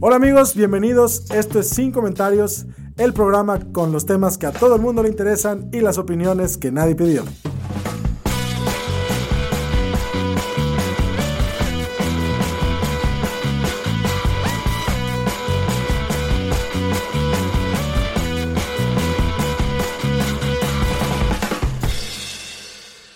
Hola amigos, bienvenidos. Esto es Sin Comentarios, el programa con los temas que a todo el mundo le interesan y las opiniones que nadie pidió.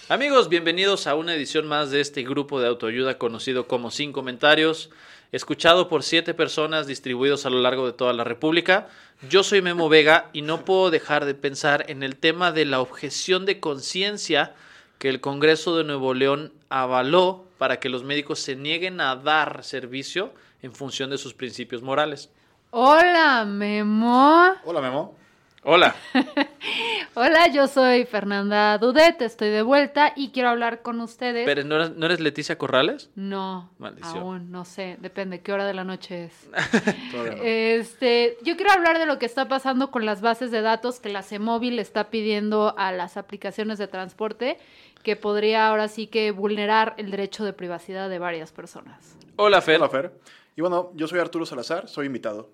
Amigos, bienvenidos a una edición más de este grupo de autoayuda conocido como Sin Comentarios, escuchado por siete personas distribuidos a lo largo de toda la República. Yo soy Memo Vega y no puedo dejar de pensar en el tema de la objeción de conciencia que el Congreso de Nuevo León avaló para que los médicos se nieguen a dar servicio en función de sus principios morales. Hola, Memo. Hola, Memo. Hola. Hola, yo soy Fernanda Dudet, estoy de vuelta y quiero hablar con ustedes. ¿Pero no eres, no eres Leticia Corrales? No, Maldición. aún no sé, depende qué hora de la noche es. No. Este, yo quiero hablar de lo que está pasando con las bases de datos que la CEMOVIL está pidiendo a las aplicaciones de transporte, que podría ahora sí que vulnerar el derecho de privacidad de varias personas. Hola, Fer. Hola, Fer. Y bueno, yo soy Arturo Salazar, soy invitado.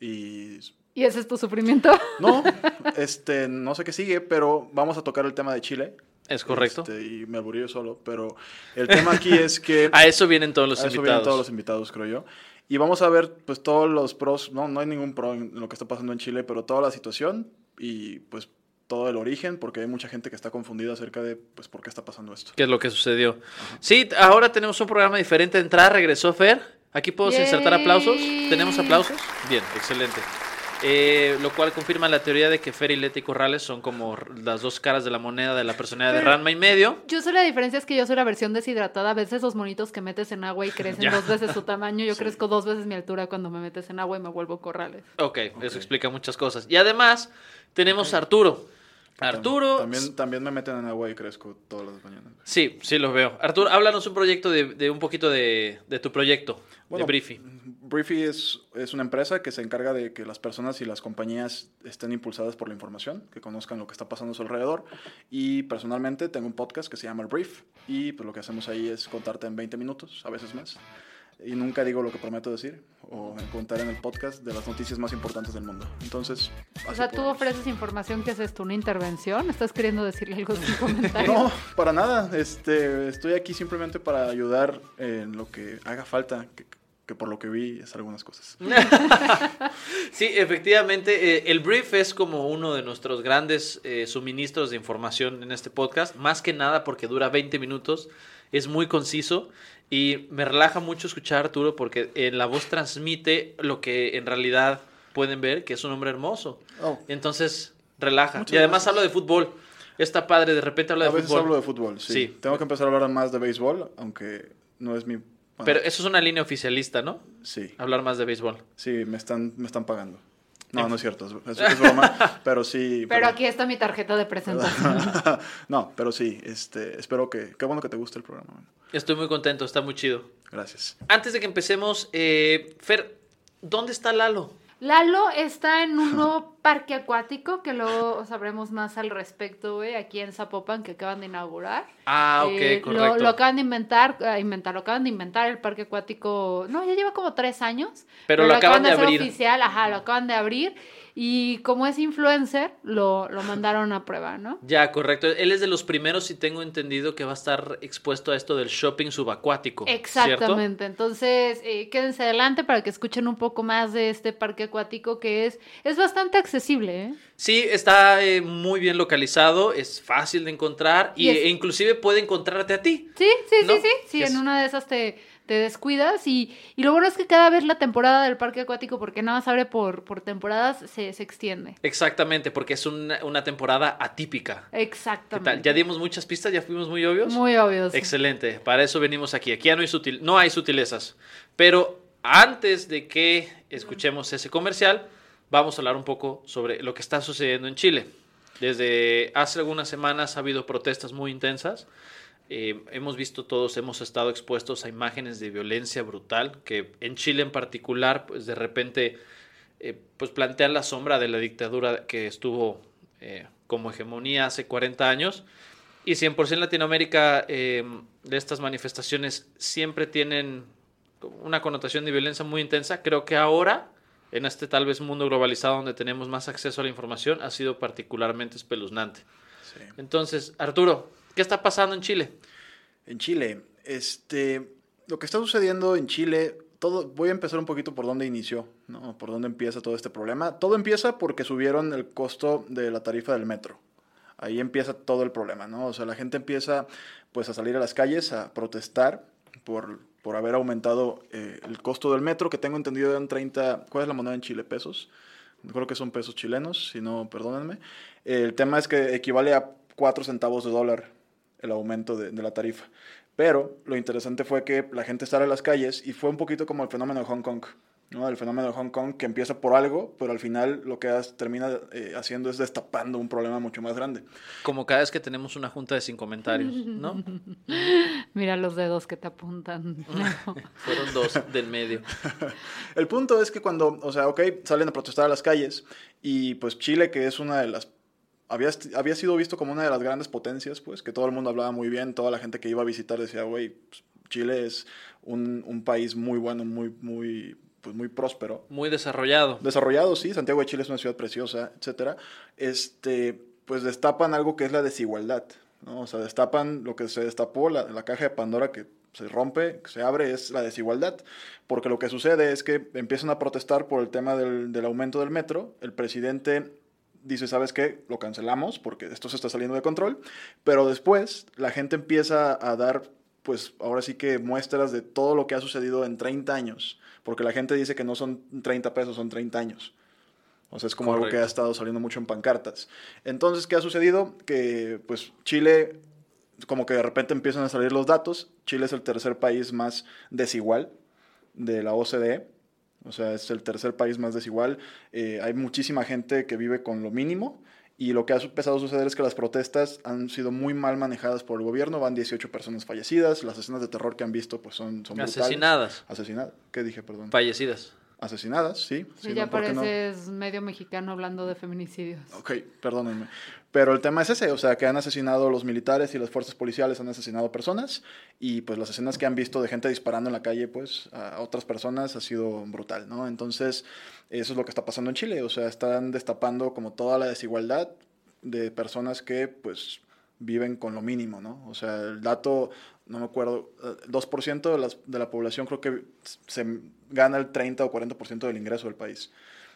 Y ¿Y ese es tu sufrimiento? no, este, no sé qué sigue, pero vamos a tocar el tema de Chile. Es correcto. Este, y me aburrí yo solo, pero el tema aquí es que A eso vienen todos los a eso invitados. vienen todos los invitados, creo yo. Y vamos a ver, pues, todos los pros. No, no hay ningún pro en lo que está pasando en Chile, pero toda la situación y, pues, todo el origen, porque hay mucha gente que está confundida acerca de, pues, por qué está pasando esto. ¿Qué es lo que sucedió? Sí, ahora tenemos un programa diferente de entrada. Regresó Fer. Aquí puedo insertar aplausos. ¿Tenemos aplausos? Bien, excelente. Eh, lo cual confirma la teoría de que Fer y Leti Corrales son como las dos caras de la moneda de la personalidad de Pero- Ranma y medio. Yo sé la diferencia es que yo soy la versión deshidratada. A veces esos monitos que metes en agua y crecen Ya. dos veces su tamaño. Yo Sí. crezco dos veces mi altura cuando me metes en agua y me vuelvo corrales. Ok, eso explica muchas cosas. Y además, tenemos a Arturo. Arturo. También, también me meten en agua y crezco todas las mañanas. Sí, sí los veo. Arturo, háblanos un proyecto de, de un poquito de, de tu proyecto, Bueno, de Briefy. Briefy es, es una empresa que se encarga de que las personas y las compañías estén impulsadas por la información, que conozcan lo que está pasando a su alrededor. Y personalmente tengo un podcast que se llama El Brief y pues lo que hacemos ahí es contarte en 20 minutos, a veces más. Y nunca digo lo que prometo decir o contar en el podcast de las noticias más importantes del mundo. Entonces, O sea, tú podemos. ofreces información que es esto, una intervención. ¿Estás queriendo decirle algo sin comentario? No, para nada. Este, estoy aquí simplemente para ayudar en lo que haga falta, que, que por lo que vi es algunas cosas. Sí, efectivamente, eh, el brief es como uno de nuestros grandes eh, suministros de información en este podcast, más que nada porque dura 20 minutos, es muy conciso y me relaja mucho escuchar a Arturo porque en la voz transmite lo que en realidad pueden ver, que es un hombre hermoso. Oh. Entonces, relaja. Muchas y además gracias. habla de fútbol. Está padre, de repente habla A de veces fútbol. hablo de fútbol, sí. Sí. Tengo que empezar a hablar más de béisbol, aunque no es mi... bueno, Pero eso es una línea oficialista, ¿no? Sí, Hablar más de béisbol. sí, me están, me están pagando. No, no es cierto, es, broma, pero sí... Pero aquí está mi tarjeta de presentación. no, pero sí, este, espero que... Qué bueno que te guste el programa. Estoy muy contento, está muy chido. Gracias. Antes de que empecemos, eh, Fer, ¿dónde está Lalo? Lalo está en un nuevo parque acuático que luego sabremos más al respecto, güey, aquí en Zapopan, que acaban de inaugurar. Ah, ok, Eh, lo- correcto. Lo, acaban de inventar, eh, inventar, lo acaban de inventar el parque acuático. No, ya lleva como tres años. Pero lo acaban de hacer abrir. oficial, ajá, lo acaban de abrir. Y como es influencer, lo, lo mandaron a prueba, ¿no? Ya, correcto. Él es de los primeros y tengo entendido que va a estar expuesto a esto del shopping subacuático. ¿cierto? Exactamente. Entonces, eh, quédense adelante para que escuchen un poco más de este parque acuático que es, es bastante accesible, ¿eh? Sí, está eh, muy bien localizado, es fácil de encontrar y, Y es- e inclusive puede encontrarte a ti. Sí, sí, ¿No? sí, sí. Sí, Es- en una de esas te, te descuidas y, y lo bueno es que cada vez la temporada del parque acuático, porque nada más abre por, por temporadas, se, se extiende. Exactamente, porque es una, una temporada atípica. ¿Qué Exactamente. tal? ¿Ya dimos muchas pistas? ¿Ya fuimos muy obvios? Muy obvios. Excelente, para eso venimos aquí. Aquí ya no hay, sutil- no hay sutilezas. Pero antes de que escuchemos ese comercial, vamos a hablar un poco sobre lo que está sucediendo en Chile. Desde hace algunas semanas ha habido protestas muy intensas. Eh, hemos visto todos, hemos estado expuestos a imágenes de violencia brutal, que en Chile en particular, pues de repente, eh, pues plantean la sombra de la dictadura que estuvo eh, como hegemonía hace 40 años. Y 100% en Latinoamérica eh, de estas manifestaciones siempre tienen una connotación de violencia muy intensa. Creo que ahora, en este tal vez mundo globalizado donde tenemos más acceso a la información, ha sido particularmente espeluznante. Sí. Entonces, Arturo, ¿qué está pasando en Chile? En Chile, este, lo que está sucediendo en Chile, todo, voy a empezar un poquito por dónde inició, ¿no? Por dónde empieza todo este problema. Todo empieza porque subieron el costo de la tarifa del metro. Ahí empieza todo el problema, ¿no? O sea, la gente empieza pues a salir a las calles a protestar por, por haber aumentado eh, el costo del metro, que tengo entendido eran 30, ¿cuál es la moneda en Chile? ¿Pesos? Creo que son pesos chilenos, si no, perdónenme. El tema es que equivale a 4 centavos de dólar el aumento de, de la tarifa. Pero lo interesante fue que la gente sale a las calles y fue un poquito como el fenómeno de Hong Kong. ¿no? El fenómeno de Hong Kong que empieza por algo, pero al final lo que has- termina eh, haciendo es destapando un problema mucho más grande. Como cada vez que tenemos una junta de sin comentarios, ¿no? Mira los dedos que te apuntan. Fueron dos del medio. El punto es que cuando, o sea, ok, salen a protestar a las calles y pues Chile, que es una de las... Había, había sido visto como una de las grandes potencias, pues, que todo el mundo hablaba muy bien, toda la gente que iba a visitar decía, güey, pues, Chile es un, un país muy bueno, muy, muy, pues, muy próspero. Muy desarrollado. Desarrollado, sí, Santiago de Chile es una ciudad preciosa, etcétera. Este, pues destapan algo que es la desigualdad, ¿no? O sea, destapan lo que se destapó, la, la caja de Pandora que se rompe, se abre, es la desigualdad. Porque lo que sucede es que empiezan a protestar por el tema del, del aumento del metro. El presidente dice, ¿sabes qué? Lo cancelamos porque esto se está saliendo de control. Pero después la gente empieza a dar, pues ahora sí que muestras de todo lo que ha sucedido en 30 años. Porque la gente dice que no son 30 pesos, son 30 años. O sea, es como algo que ha estado saliendo mucho en pancartas. Entonces, ¿qué ha sucedido? Que pues Chile, como que de repente empiezan a salir los datos. Chile es el tercer país más desigual de la OCDE. O sea, es el tercer país más desigual. Eh, hay muchísima gente que vive con lo mínimo. Y lo que ha empezado a suceder es que las protestas han sido muy mal manejadas por el gobierno. Van 18 personas fallecidas. Las escenas de terror que han visto pues son, son brutales. Asesinadas. Asesinadas. ¿Qué dije, perdón? Fallecidas. Asesinadas, sí. Sí, ya no, ¿por qué no? pareces medio mexicano hablando de feminicidios. Ok, perdónenme. Pero el tema es ese, o sea, que han asesinado los militares y las fuerzas policiales han asesinado personas y pues las escenas que han visto de gente disparando en la calle pues a otras personas ha sido brutal, ¿no? Entonces, eso es lo que está pasando en Chile, o sea, están destapando como toda la desigualdad de personas que pues viven con lo mínimo, ¿no? O sea, el dato, no me acuerdo, eh, 2% de, las, de la población creo que se gana el 30 o 40% del ingreso del país.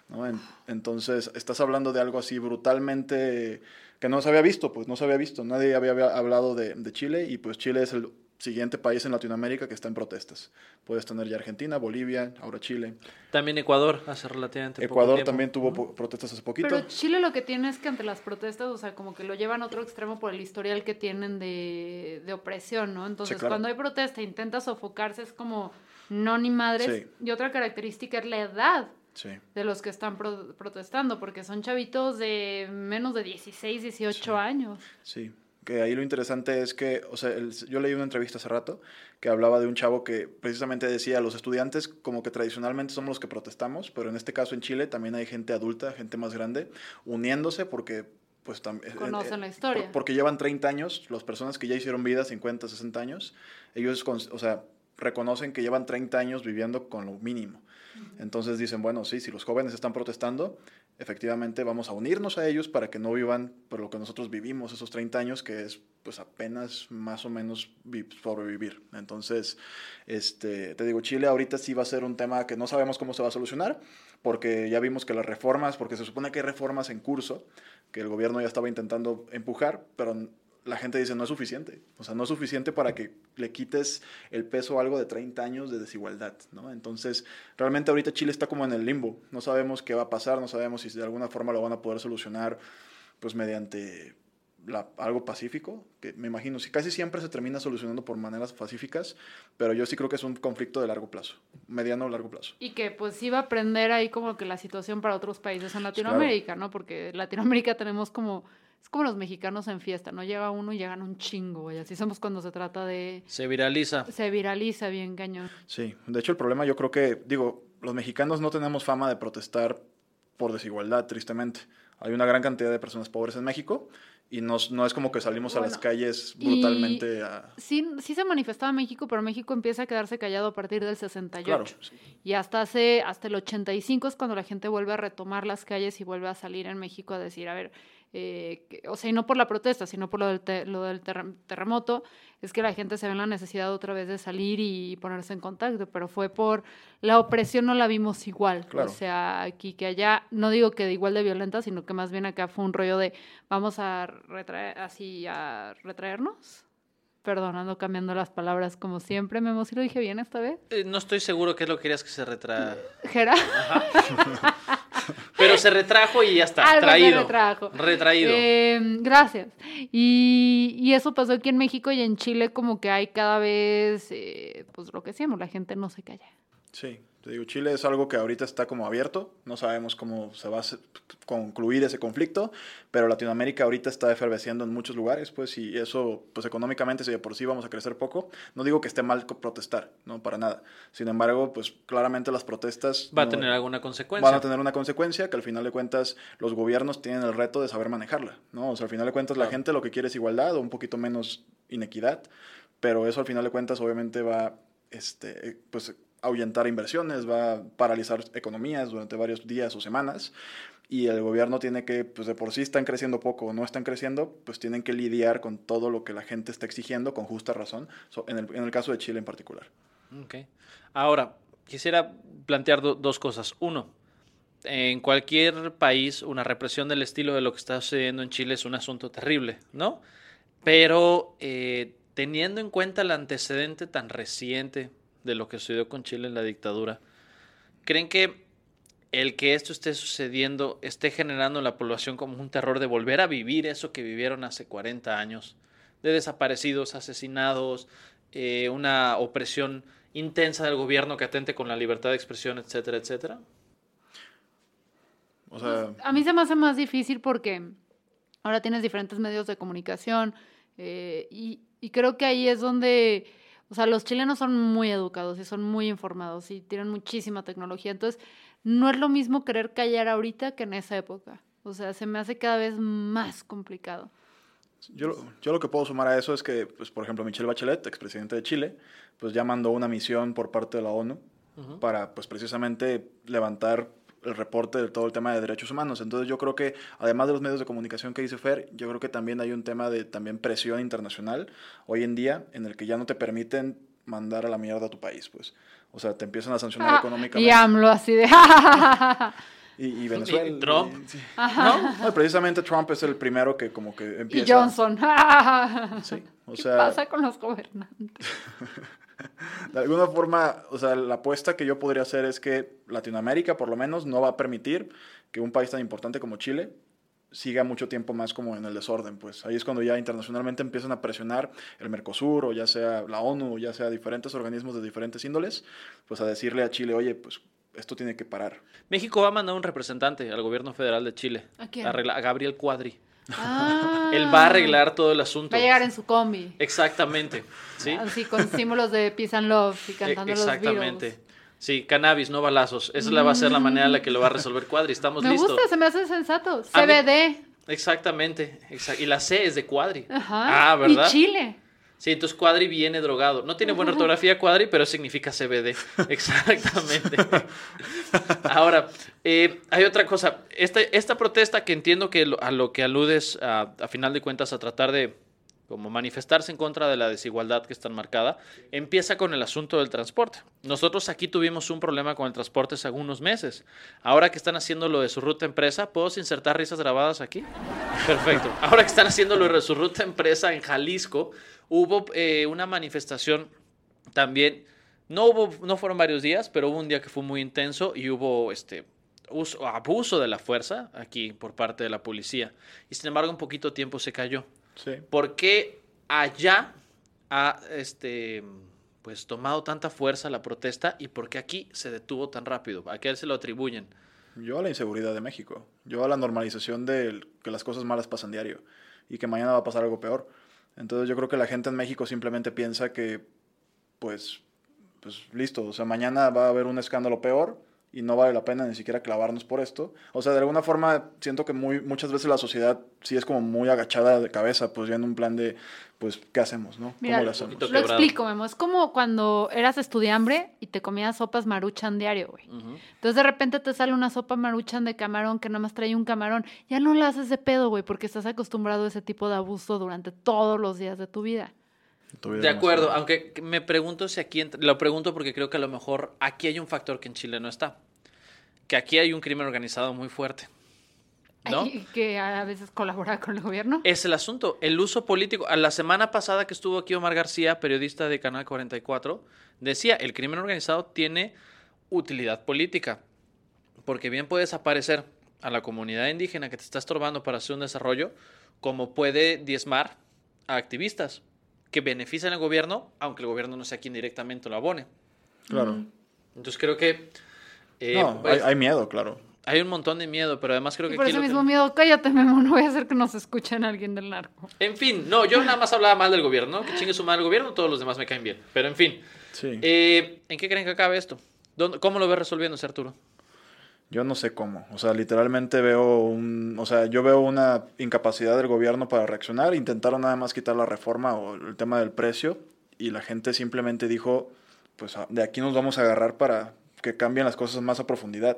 ¿no? En- entonces, estás hablando de algo así brutalmente que no se había visto, pues no se había visto. Nadie había hablado de, de Chile y pues Chile es el siguiente país en Latinoamérica que está en protestas. Puedes tener ya Argentina, Bolivia, ahora Chile. También Ecuador, hace relativamente poco Ecuador también tuvo po- protestas hace poquito. Pero Chile lo que tiene es que ante las protestas, o sea, como que lo llevan a otro extremo por el historial que tienen de, de opresión, ¿no? Entonces, claro. cuando hay protesta e intenta sofocarse, es como, no ni madres. Sí. Y otra característica es la edad Sí. de los que están pro- protestando, porque son chavitos de menos de 16, 18 años. Sí, que ahí lo interesante es que, o sea, el- yo leí una entrevista hace rato que hablaba de un chavo que precisamente decía, los estudiantes como que tradicionalmente somos los que protestamos, pero en este caso en Chile también hay gente adulta, gente más grande, uniéndose porque pues también... Conocen la historia. porque llevan 30 años, las personas que ya hicieron vida, 50, 60 años, ellos, con- o sea, reconocen que llevan 30 años viviendo con lo mínimo. Entonces dicen, bueno, sí, si los jóvenes están protestando, efectivamente vamos a unirnos a ellos para que no vivan por lo que nosotros vivimos esos 30 años, que es pues apenas más o menos vi- sobrevivir. Entonces, este, te digo, Chile ahorita sí va a ser un tema que no sabemos cómo se va a solucionar, porque ya vimos que las reformas, porque se supone que hay reformas en curso, que el gobierno ya estaba intentando empujar, pero la gente dice no es suficiente. O sea, no es suficiente para que le quites el peso a algo de 30 años de desigualdad, ¿no? Entonces, realmente ahorita Chile está como en el limbo. No sabemos qué va a pasar, no sabemos si de alguna forma lo van a poder solucionar, pues mediante la- algo pacífico, que me imagino, si casi siempre se termina solucionando por maneras pacíficas, pero yo sí creo que es un conflicto de largo plazo, mediano o largo plazo. Y que pues iba a aprender ahí como que la situación para otros países en Latinoamérica, ¿no? Porque en Latinoamérica tenemos como, es como los mexicanos en fiesta, ¿no? Llega uno y llegan un chingo, güey. Así somos cuando se trata de, Se viraliza. se viraliza bien cañón. Sí, de hecho el problema yo creo que, digo, los mexicanos no tenemos fama de protestar por desigualdad, tristemente. Hay una gran cantidad de personas pobres en México y no, no es como que salimos a las Bueno, calles y- brutalmente a... Sí, sí se manifestaba México, pero México empieza a quedarse callado a partir del 68. Claro, sí. Y hasta hace, hasta el 85 es cuando la gente vuelve a retomar las calles y vuelve a salir en México a decir, a ver, eh, que- o sea, y no por la protesta, sino por lo del, te- lo del terrem- terremoto, es que la gente se ve en la necesidad otra vez de salir y ponerse en contacto, pero fue por la opresión no la vimos igual. Claro. O sea, aquí que allá, no digo que de igual de violenta, sino que más bien acá fue un rollo de vamos a retraer, así a retraernos. Perdón, ando cambiando las palabras como siempre. Memo, ¿sí lo dije bien esta vez? Eh, no estoy seguro qué es lo que querías que se retra... Jera. Pero se retrajo y ya está. Algo se traído. retrajo. Retraído. Eh, gracias. Y, y eso pasó aquí en México y en Chile como que hay cada vez, eh, pues lo que decíamos, la gente no se calla. Sí, te digo, Chile es algo que ahorita está como abierto, no sabemos cómo se va a concluir ese conflicto, pero Latinoamérica ahorita está efervesciendo en muchos lugares, pues, y eso, pues económicamente, si de por sí vamos a crecer poco, no digo que esté mal protestar, no, para nada. Sin embargo, pues, claramente las protestas... Va a tener alguna consecuencia. van a tener una consecuencia que al final de cuentas los gobiernos tienen el reto de saber manejarla, ¿no? O sea, al final de cuentas la gente lo que quiere es igualdad o un poquito menos inequidad, pero eso al final de cuentas obviamente va, este, eh, pues, ahuyentar inversiones, va a paralizar economías durante varios días o semanas y el gobierno tiene que, pues de por sí están creciendo poco o no están creciendo, pues tienen que lidiar con todo lo que la gente está exigiendo con justa razón, en, el, en el caso de Chile en particular. Ok. Ahora, quisiera plantear do- dos cosas. Uno, en cualquier país, una represión del estilo de lo que está sucediendo en Chile es un asunto terrible, ¿no? Pero eh, teniendo en cuenta el antecedente tan reciente de lo que sucedió con Chile en la dictadura, ¿creen que el que esto esté sucediendo esté generando en la población como un terror de volver a vivir eso que vivieron hace 40 años? De desaparecidos, asesinados, eh, una opresión intensa del gobierno que atente con la libertad de expresión, etcétera, etcétera. O sea, A mí se me hace más difícil porque ahora tienes diferentes medios de comunicación eh, y, y creo que ahí es donde, o sea, los chilenos son muy educados y son muy informados y tienen muchísima tecnología. Entonces, no es lo mismo querer callar ahorita que en esa época. O sea, se me hace cada vez más complicado. Yo, lo- yo lo que puedo sumar a eso es que, pues, por ejemplo, Michelle Bachelet, expresidente de Chile, pues ya mandó una misión por parte de la ONU para, pues, precisamente levantar el reporte de todo el tema de derechos humanos. Entonces yo creo que, además de los medios de comunicación que dice Fer, yo creo que también hay un tema de también presión internacional hoy en día en el que ya no te permiten mandar a la mierda a tu país, pues. O sea, te empiezan a sancionar Ah, económicamente. y AMLO así de... Y, y Venezuela. Y Trump. y- sí. No, no, precisamente Trump es el primero que como que y empieza. Johnson. Sí, o ¿Qué sea, pasa con los gobernantes? de alguna forma, o sea, la apuesta que yo podría hacer es que Latinoamérica, por lo menos, no va a permitir que un país tan importante como Chile siga mucho tiempo más como en el desorden, pues ahí es cuando ya internacionalmente empiezan a presionar el Mercosur o ya sea la ONU o ya sea diferentes organismos de diferentes índoles, pues a decirle a Chile, oye, pues esto tiene que parar. México va a mandar un representante al gobierno federal de Chile. ¿A quién? a Gabriel Cuadri. Ah. Él va a arreglar todo el asunto. Va a llegar en su combi. Exactamente. ¿Sí? Así con símbolos de Peace and Love y E- cantando los Exactamente. Beatles. Sí, cannabis, no balazos. Esa la va a ser la manera en la que lo va a resolver Cuadri. Estamos Me listos. gusta, se me hace sensato. Mí- CBD. Exactamente. exact- Y la C es de Cuadri. Ajá. Ah, ¿verdad? Y Chile. Sí, entonces Cuadri viene drogado. No tiene buena ortografía Cuadri, pero significa CBD. Exactamente. Ahora, eh, hay otra cosa. Esta, esta protesta que entiendo que lo- a lo que aludes, a, a final de cuentas, a tratar de como manifestarse en contra de la desigualdad que está marcada, empieza con el asunto del transporte. Nosotros aquí tuvimos un problema con el transporte hace algunos meses. Ahora que están haciendo lo de su ruta empresa, ¿puedo insertar risas grabadas aquí? Perfecto. Ahora que están haciendo lo de su ruta empresa en Jalisco, hubo eh, una manifestación también. No, hubo, no fueron varios días, pero hubo un día que fue muy intenso y hubo este, uso, abuso de la fuerza aquí por parte de la policía. Y sin embargo, en poquito tiempo se cayó. Sí. ¿Por qué allá ha este, pues, tomado tanta fuerza la protesta y por qué aquí se detuvo tan rápido? ¿A qué se lo atribuyen? Yo a la inseguridad de México. Yo a la normalización de que las cosas malas pasan diario y que mañana va a pasar algo peor. Entonces yo creo que la gente en México simplemente piensa que, pues, pues listo, o sea, mañana va a haber un escándalo peor y no vale la pena ni siquiera clavarnos por esto. O sea, de alguna forma siento que muy, muchas veces la sociedad sí es como muy agachada de cabeza, pues viendo un plan de, pues, ¿qué hacemos, no? Mira, ¿Cómo lo hacemos? Quebrado. explico, Memo. Es como cuando eras estudiambre y te comías sopas maruchan diario, güey. Entonces de repente te sale una sopa maruchan de camarón que nada más trae un camarón. Ya no la haces de pedo, güey, porque estás acostumbrado a ese tipo de abuso durante todos los días de tu vida. De acuerdo, aunque me pregunto si aquí, lo pregunto porque creo que a lo mejor aquí hay un factor que en Chile no está. Que aquí hay un crimen organizado muy fuerte. ¿No? Ay, que a veces colabora con el gobierno. Es el asunto, el uso político. A la semana pasada que estuvo aquí Omar García, periodista de Canal 44, decía, el crimen organizado tiene utilidad política, porque bien puedes aparecer a la comunidad indígena que te está estorbando para hacer un desarrollo, como puede diezmar a activistas que benefician al gobierno, aunque el gobierno no sea quien directamente lo abone. Claro. Entonces creo que eh, no, pues, hay, hay miedo, claro. hay un montón de miedo, pero además creo Y que por aquí ese lo que- mismo miedo, cállate, Memo, no voy a hacer que nos escuchen alguien del narco. En fin, no, yo nada más hablaba mal del gobierno, ¿no? que chingue su madre el gobierno, todos los demás me caen bien. Pero en fin, Sí. eh, ¿en qué creen que acabe esto? ¿Dónde- ¿Cómo lo ves resolviéndose, Arturo? Yo no sé cómo. O sea, literalmente veo un. O sea, yo veo una incapacidad del gobierno para reaccionar. Intentaron nada más quitar la reforma o el tema del precio. Y la gente simplemente dijo: Pues a- de aquí nos vamos a agarrar para que cambien las cosas más a profundidad.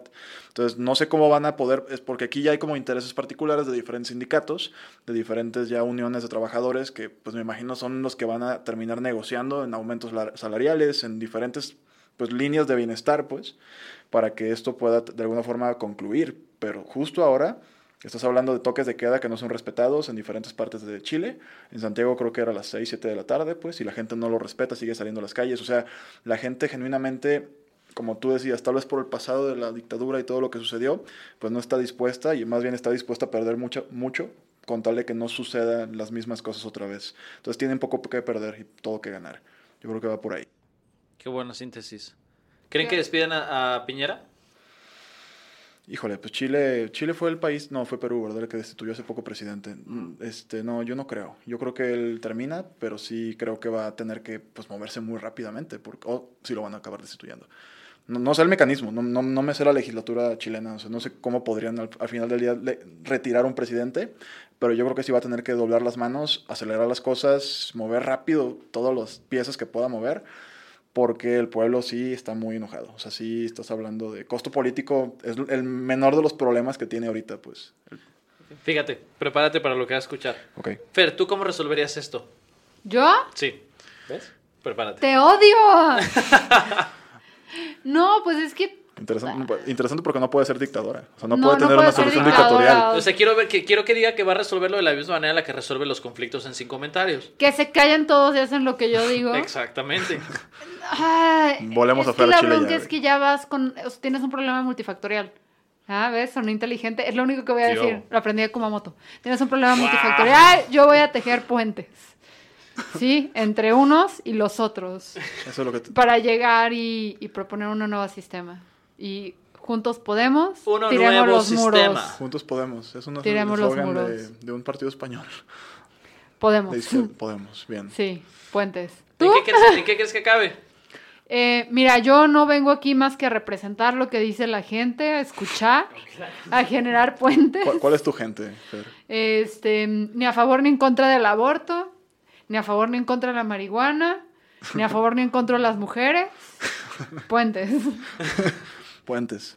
Entonces, no sé cómo van a poder. Es porque aquí ya hay como intereses particulares de diferentes sindicatos, de diferentes ya uniones de trabajadores que, pues me imagino, son los que van a terminar negociando en aumentos la- salariales, en diferentes pues líneas de bienestar, pues, para que esto pueda de alguna forma concluir. Pero justo ahora estás hablando de toques de queda que no son respetados en diferentes partes de Chile. En Santiago creo que era las 6, 7 de la tarde, pues, y la gente no lo respeta, sigue saliendo a las calles. O sea, la gente genuinamente, como tú decías, tal vez por el pasado de la dictadura y todo lo que sucedió, pues no está dispuesta y más bien está dispuesta a perder mucho, mucho con tal de que no sucedan las mismas cosas otra vez. Entonces tienen poco que perder y todo que ganar. Yo creo que va por ahí. Qué buena síntesis. ¿Creen que despiden a, a Piñera? Híjole, pues Chile, Chile fue el país, no, fue Perú, ¿verdad? El que destituyó hace poco presidente. Mm, Este, no, yo no creo. Yo creo que él termina, pero sí creo que va a tener que pues, moverse muy rápidamente, porque, o si lo van a acabar destituyendo. No, no sé el mecanismo, no, no, no me sé la legislatura chilena, o sea, no sé cómo podrían al, al final del día le- retirar un presidente, pero yo creo que sí va a tener que doblar las manos, acelerar las cosas, mover rápido todas las piezas que pueda mover, porque el pueblo sí está muy enojado. O sea, sí estás hablando de costo político, es el menor de los problemas que tiene ahorita, pues. Fíjate, prepárate para lo que vas a escuchar. Ok. Fer, ¿tú cómo resolverías esto? ¿Yo? Sí. ¿Ves? Prepárate. ¡Te odio! no, pues es que Interesante, interesante porque no puede ser dictadora. O sea, no, No, puede no tener puede una solución dictadora. dictatorial. O sea, quiero, ver que, quiero que diga que va a resolverlo de la misma manera en la que resuelve los conflictos en sin comentarios. que se callen todos y hacen lo que yo digo. Exactamente. Ay, Volvemos es a Fer que a la Chile bronca ya, es que ya vas con... o sea, tienes un problema multifactorial. Ah, ¿ves? Son inteligente. Es lo único que voy a decir. Lo aprendí de Kumamoto. Tienes un problema multifactorial. Yo voy a tejer puentes. ¿Sí? Entre unos y los otros. Eso es lo que... te- Para llegar y, y proponer un nuevo sistema. Y juntos podemos. Uno tiremos nuevo los sistema. muros. Juntos podemos. Es un Tiremos los eslogan de, muros. de un partido español. Podemos. Podemos, bien. Sí, puentes. ¿En ¿Tú? qué, crees, en qué crees que acabe? Eh, mira, yo no vengo aquí más que a representar lo que dice la gente, a escuchar, a generar puentes. ¿Cuál, cuál es tu gente, Fer? Este, ni a favor ni en contra del aborto, ni a favor ni en contra de la marihuana, ni a favor ni en contra de las mujeres. Puentes. Puentes.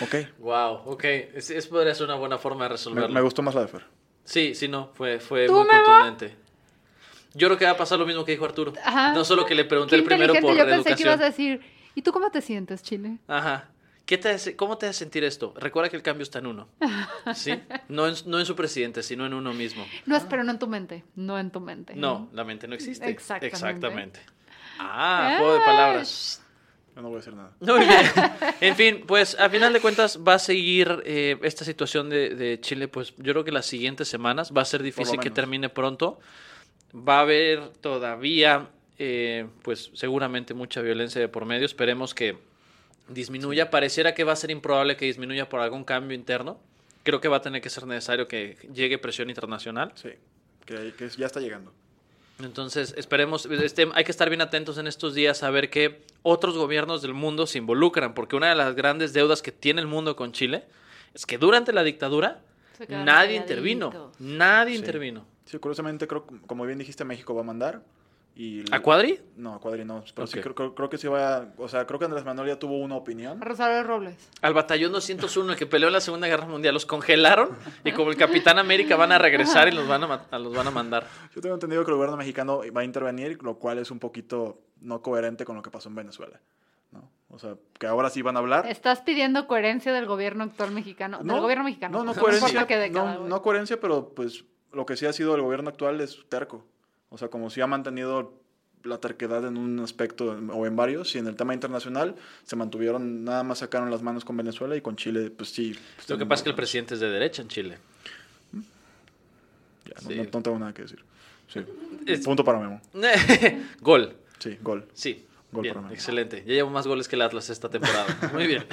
Ok. Wow, ok. Es, es- podría ser una buena forma de resolverlo. me gustó más la de Fer. Sí, sí, no. Fue, fue ¿Tú, muy contundente. Yo creo que va a pasar lo mismo que dijo Arturo. Ajá. No solo que le pregunté Qué el primero por yo pensé que ibas a decir, ¿y tú cómo te sientes, Chile? Ajá. ¿Qué te hace- ¿Cómo te hace sentir esto? Recuerda que el cambio está en uno. ¿Sí? No en, no en su presidente, sino en uno mismo. No, es, pero no en tu mente, no en tu mente. No, la mente no existe. Exactamente. Exactamente. Ah, juego de palabras. Yo no voy a decir nada. Muy bien. En fin, pues a final de cuentas va a seguir eh, esta situación de, de Chile, pues yo creo que las siguientes semanas va a ser difícil que termine pronto. Va a haber todavía, eh, pues seguramente mucha violencia de por medio. Esperemos que disminuya. Pareciera que va a ser improbable que disminuya por algún cambio interno. Creo que va a tener que ser necesario que llegue presión internacional. Sí, que, que ya está llegando. Entonces, esperemos, este, hay que estar bien atentos en estos días a ver que otros gobiernos del mundo se involucran, porque una de las grandes deudas que tiene el mundo con Chile es que durante la dictadura nadie intervino, nadie Sí. intervino. Sí, curiosamente, creo, como bien dijiste, México va a mandar. Y ¿A Cuadri? No, a Cuadri no. Pero sí, creo, creo- creo que sí va a- O sea, creo que Andrés Manuel ya tuvo una opinión. Rosario Robles. Al batallón 201, el que peleó en la Segunda Guerra Mundial, los congelaron y como el Capitán América van a regresar y los van a, a los van a mandar. Yo tengo entendido que el gobierno mexicano va a intervenir, lo cual es un poquito no coherente con lo que pasó en Venezuela. ¿no? O sea, que ahora sí van a hablar. Estás pidiendo coherencia del gobierno actual mexicano. del gobierno mexicano. No, no coherencia. no, no coherencia, pero pues lo que sí ha sido el gobierno actual es terco. O sea, como si ha mantenido la terquedad en un aspecto o en varios, y en el tema internacional se mantuvieron, nada más sacaron las manos con Venezuela y con Chile, pues sí. pues, Lo que pasa es que el presidente es de derecha en Chile. Ya, no, Sí. no- no tengo nada que decir. Sí. Es- Punto para Memo. Gol. Sí, gol. Sí. Gol bien, para Memo. excelente. Ya llevo más goles que el Atlas esta temporada. Muy bien.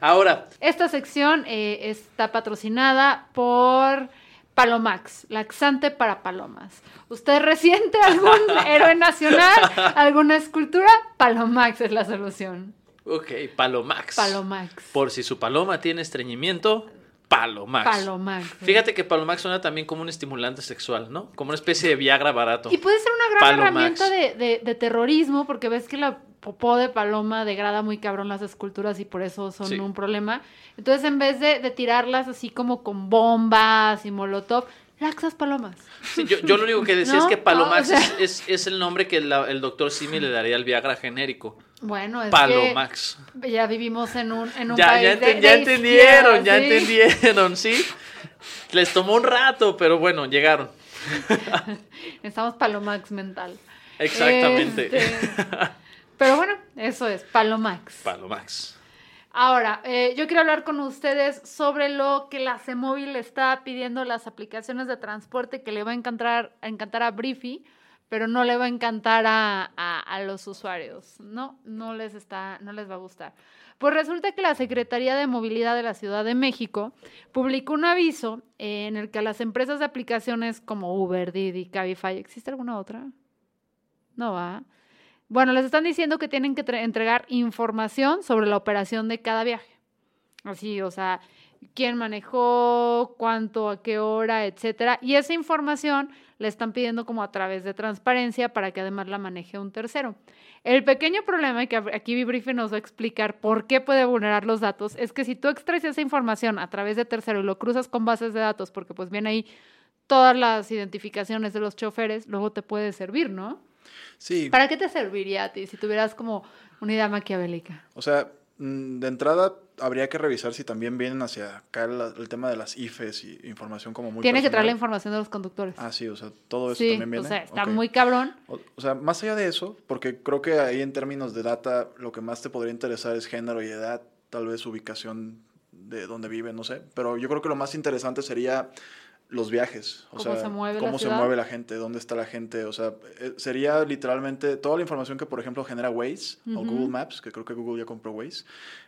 Ahora, Esta sección eh, está patrocinada por Palomax, laxante para palomas. ¿Usted resiente algún héroe nacional, alguna escultura? Palomax es la solución. ok, Palomax. Palomax. Por si su paloma tiene estreñimiento, Palomax. Palomax. Fíjate que Palomax suena también como un estimulante sexual, ¿no? Como una especie de Viagra barato. Y puede ser una gran Palomax. herramienta de, de- de terrorismo, porque ves que la popó de paloma degrada muy cabrón las esculturas y por eso son Sí. un problema. Entonces, en vez de, de tirarlas así como con bombas y molotov, laxas palomas. Sí, yo, yo lo único que decía No, es que Palomax no, o sea- es, es- es el nombre que la- el doctor Simi le daría al Viagra genérico. Bueno, es Palomax. que ya vivimos en un, en un Ya, país ya, de- enten- de ya entendieron, ya ¿sí? entendieron, ¿sí? Les tomó un rato, pero bueno, llegaron. Estamos Palomax mental. Exactamente. Este, pero bueno, eso es, Palomax. Palomax. Ahora, eh, yo quiero hablar con ustedes sobre lo que la CEMOVIL está pidiendo las aplicaciones de transporte que le va a encantar a, encantar a Briefy, pero no le va a encantar a, a- a los usuarios. No, no les, está, no les va a gustar. Pues resulta que la Secretaría de Movilidad de la Ciudad de México publicó un aviso en el que a las empresas de aplicaciones como Uber, Didi, Cabify, ¿existe alguna otra? No va. Bueno, les están diciendo que tienen que tre- entregar información sobre la operación de cada viaje. Así, o sea, quién manejó, cuánto, a qué hora, etcétera. Y esa información le están pidiendo como a través de transparencia para que además la maneje un tercero. El pequeño problema, que aquí Brife nos va a explicar por qué puede vulnerar los datos, es que si tú extraes esa información a través de tercero y lo cruzas con bases de datos, porque pues viene ahí todas las identificaciones de los choferes, luego te puede servir, ¿no? Sí, ¿Para qué te serviría a ti si tuvieras como una idea maquiavélica? o sea, mm, de entrada habría que revisar si también vienen hacia acá el tema de las IFES y información como muy Tiene que traer la información de los conductores. Ah, sí, o sea, todo eso sí, también viene. o sea, está muy cabrón. O, o sea, más allá de eso, porque creo que ahí en términos de data lo que más te podría interesar es género y edad, tal vez ubicación de dónde vive, no sé. Pero yo creo que lo más interesante sería los viajes. O Cómo sea, se mueve la cómo se ciudad. mueve la gente, dónde está la gente. O sea, eh, sería literalmente toda la información que, por ejemplo, genera Waze o Ujú. Google Maps, que creo que Google ya compró Waze. Sí,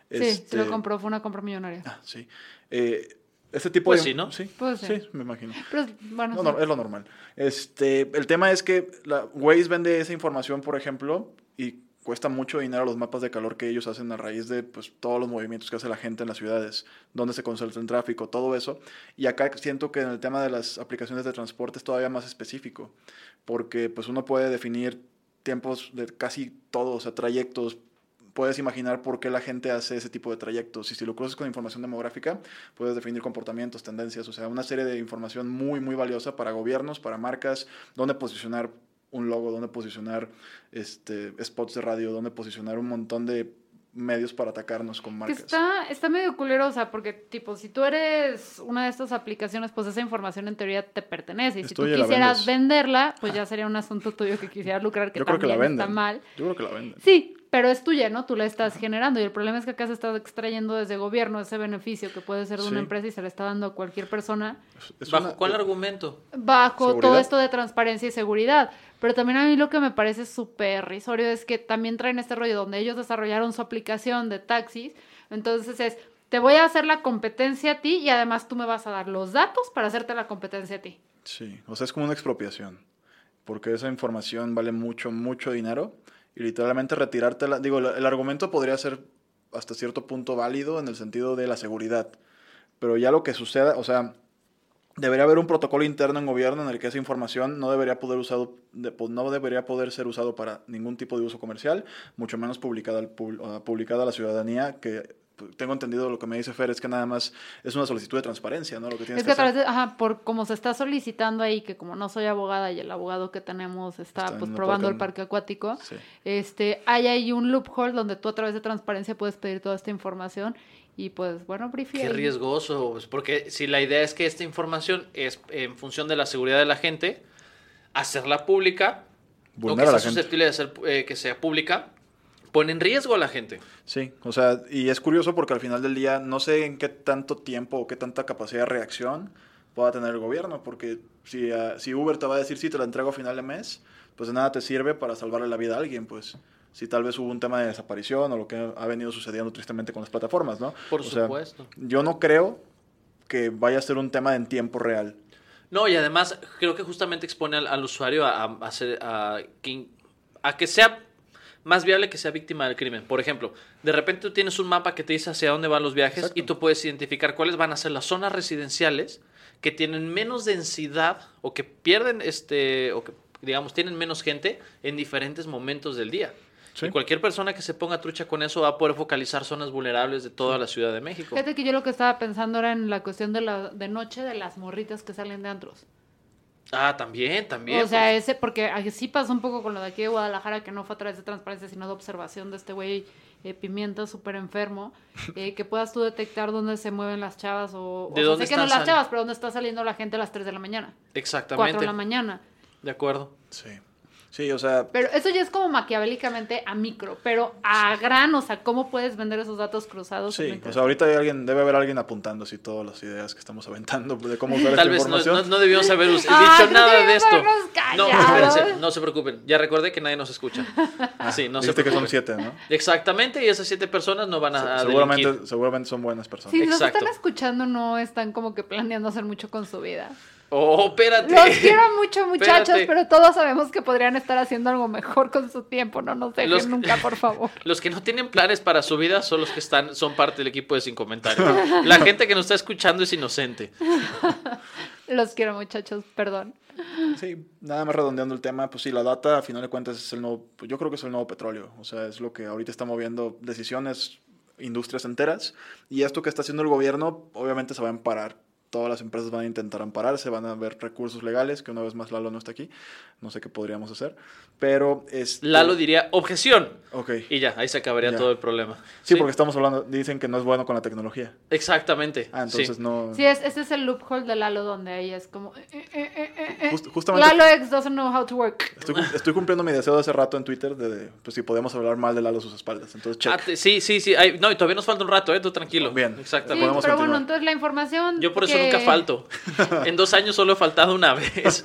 se Este, lo compró, fue una compra millonaria. Ah, sí. Eh, este tipo Pues de... sí, ¿no? Sí, Pues sí. sí. me imagino. Pero bueno, No, sí. no, es lo normal. Este, el tema es que la Waze vende esa información, por ejemplo, y cuesta mucho dinero los mapas de calor que ellos hacen a raíz de pues, todos los movimientos que hace la gente en las ciudades, dónde se concentra el tráfico, todo eso. Y acá siento que en el tema de las aplicaciones de transporte es todavía más específico, porque pues uno puede definir tiempos de casi todo, o sea, trayectos, puedes imaginar por qué la gente hace ese tipo de trayectos. Y si lo cruzas con información demográfica, puedes definir comportamientos, tendencias, o sea, una serie de información muy, muy valiosa para gobiernos, para marcas, dónde posicionar un logo, dónde posicionar este, spots de radio, dónde posicionar un montón de medios para atacarnos con Que marcas. está, está medio culero, o sea, porque, tipo, si tú eres una de estas aplicaciones, pues esa información en teoría te pertenece. Y si tú tuya y la quisieras venderla, pues ya sería un asunto tuyo que quisieras lucrar, que Yo creo que también la venden. está mal. Yo creo que la venden. Sí, pero es tuya, ¿no? Tú la estás generando. Y el problema es que acá se está extrayendo desde gobierno ese beneficio que puede ser de una Sí. empresa y se le está dando a cualquier persona Es ¿Bajo una- cuál argumento? bajo todo esto de transparencia y seguridad. Pero también a mí lo que me parece súper risorio es que también traen este rollo donde ellos desarrollaron su aplicación de taxis. Entonces es, te voy a hacer la competencia a ti y además tú me vas a dar los datos para hacerte la competencia a ti. Sí, o sea, es como una expropiación, porque esa información vale mucho, mucho dinero y literalmente retirártela, digo, el, argumento podría ser hasta cierto punto válido en el sentido de la seguridad, pero ya lo que suceda, o sea, debería haber un protocolo interno en gobierno en el que esa información no debería poder usado, no debería poder ser usado para ningún tipo de uso comercial, mucho menos publicada ah, publicada a la ciudadanía que tengo entendido lo que me dice Fer es que nada más es una solicitud de transparencia, ¿no? Lo que tienes Es que a través de, ajá, por como se está solicitando ahí, que como no soy abogada y el abogado que tenemos está, pues probando parque- el parque acuático, Sí. este, hay ahí un loophole donde tú a través de transparencia puedes pedir toda esta información y pues bueno, briefy Qué riesgoso, pues, porque si la idea es que esta información es en función de la seguridad de la gente, hacerla pública, o que Vulnera a la sea gente. susceptible de ser, eh, que sea pública, pone en riesgo a la gente. Sí, o sea, y es curioso porque al final del día no sé en qué tanto tiempo o qué tanta capacidad de reacción pueda tener el gobierno, porque si, ah, si Uber te va a decir sí, te la entrego a final de mes, pues de nada te sirve para salvarle la vida a alguien, pues si tal vez hubo un tema de desaparición o lo que ha venido sucediendo tristemente con las plataformas, ¿no? Por O sea, supuesto. yo no creo que vaya a ser un tema en tiempo real. No, y además creo que justamente expone al, al usuario a, a, hacer- a que, a que sea más viable que sea víctima del crimen. Por ejemplo, de repente tú tienes un mapa que te dice hacia dónde van los viajes Exacto. y tú puedes identificar cuáles van a ser las zonas residenciales que tienen menos densidad o que pierden este o que digamos tienen menos gente en diferentes momentos del día. Sí. Y cualquier persona que se ponga trucha con eso va a poder focalizar zonas vulnerables de toda la Ciudad de México. Fíjate que yo lo que estaba pensando era en la cuestión de la de noche de las morritas que salen de antros. Ah, también, también. o sea, pues. ese, porque así pasó un poco con lo de aquí de Guadalajara, que no fue a través de transparencia, sino de observación de este güey eh, pimienta súper enfermo, eh, que puedas tú detectar dónde se mueven las chavas o, o ¿De sea, dónde sé que no las chavas, pero dónde está saliendo la gente a las 3 de la mañana, 4 Exactamente. de la mañana. De acuerdo. Sí. Sí, o sea, Pero eso ya es como maquiavélicamente a micro, pero a gran, o sea, ¿cómo puedes vender esos datos cruzados? sí, o sea, ahorita hay alguien, debe haber alguien apuntando así todas las ideas que estamos aventando de cómo usar Tal esta vez no, información. no, no debíamos haber Ah, dicho no nada de esto. No, espérense, no se preocupen. Ya recordé que nadie nos escucha. Sí, no se Dijiste que preocupen. son siete, ¿no? Exactamente, y esas siete personas no van a, seguramente, delinquir. seguramente son buenas personas. Si nos Exacto. están escuchando, no están como que planeando hacer mucho con su vida. Oh, espérate. Los quiero mucho, muchachos, Espérate. pero todos sabemos que podrían estar haciendo algo mejor con su tiempo. No nos dejen Los- nunca, por favor. Los que no tienen planes para su vida son los que están, son parte del equipo de Sin Comentarios. La gente que nos está escuchando es inocente. Los quiero, muchachos, perdón. Sí, nada más redondeando el tema, pues sí, la data a final de cuentas es el nuevo, pues yo creo que es el nuevo petróleo, o sea, es lo que ahorita está moviendo decisiones, industrias enteras, y esto que está haciendo el gobierno obviamente se va a amparar, todas las empresas van a intentar ampararse, van a ver recursos legales, que una vez más Lalo no está aquí, no sé qué podríamos hacer, pero este, Lalo diría, objeción. Ok, Y ya, ahí se acabaría Ya. todo el problema. sí, porque estamos hablando, dicen que no es bueno con la tecnología, Exactamente. ah, entonces sí. no... Sí, es, ese es el loophole de Lalo, donde ahí es como. eh, eh, eh. Just- justamente- Lalo X doesn't know how to work. Estoy, cum- estoy cumpliendo mi deseo de hace rato en Twitter de, de, pues si podemos hablar mal de Lalo a sus espaldas, entonces check. Ah, sí, sí, sí. No, y todavía nos falta un rato, ¿eh? Tú tranquilo. Bien. Sí, Exactamente. podemos pero continuar. bueno, entonces la información. Yo por eso que- nunca falto. En dos años solo he faltado una vez.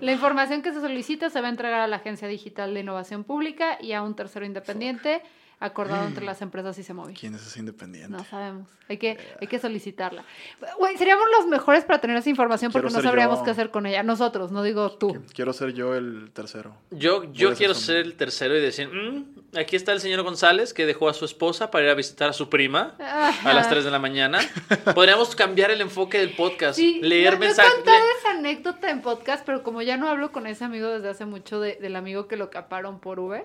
La información que se solicita se va a entregar a la Agencia Digital de Innovación Pública y a un tercero independiente acordado entre las empresas y se móvil. ¿Quién es ese independiente? No sabemos. Hay que, hay que solicitarla. Güey, seríamos los mejores para tener esa información porque no sabríamos yo. qué hacer con ella. Nosotros, no digo tú. Quiero ser yo el tercero. Yo, yo quiero ser ser el tercero y decir, "Mm, aquí está el señor González que dejó a su esposa para ir a visitar a su prima a las 3 de la mañana. Podríamos cambiar el enfoque del podcast, Sí, leer no, no he mensajes. contado esa anécdota en podcast, pero como ya no hablo con ese amigo desde hace mucho de- del amigo que lo caparon por Uber,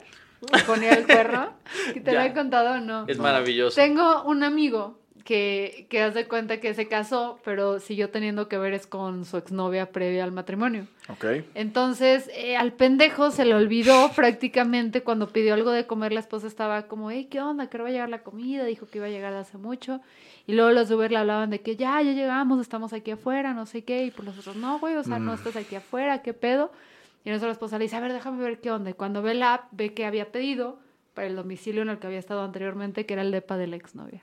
ponía el cuerno. ¿Que te lo he contado o no? Es maravilloso. Tengo un amigo que, que hace cuenta que se casó, pero siguió teniendo que ver es con su exnovia previa al matrimonio. Ok. Entonces, eh, al pendejo se le olvidó prácticamente cuando pidió algo de comer, la esposa estaba como, hey, ¿qué onda? No va a llegar la comida, dijo que iba a llegar hace mucho. Y luego los de Uber le hablaban de que ya, ya llegamos, estamos aquí afuera, no sé qué. Y por los otros, no, güey, o sea, no estás aquí afuera, ¿qué pedo? Y la esposa le dice, a ver, déjame ver qué onda. Y cuando ve la app, ve que había pedido para el domicilio en el que había estado anteriormente, que era el depa de la exnovia.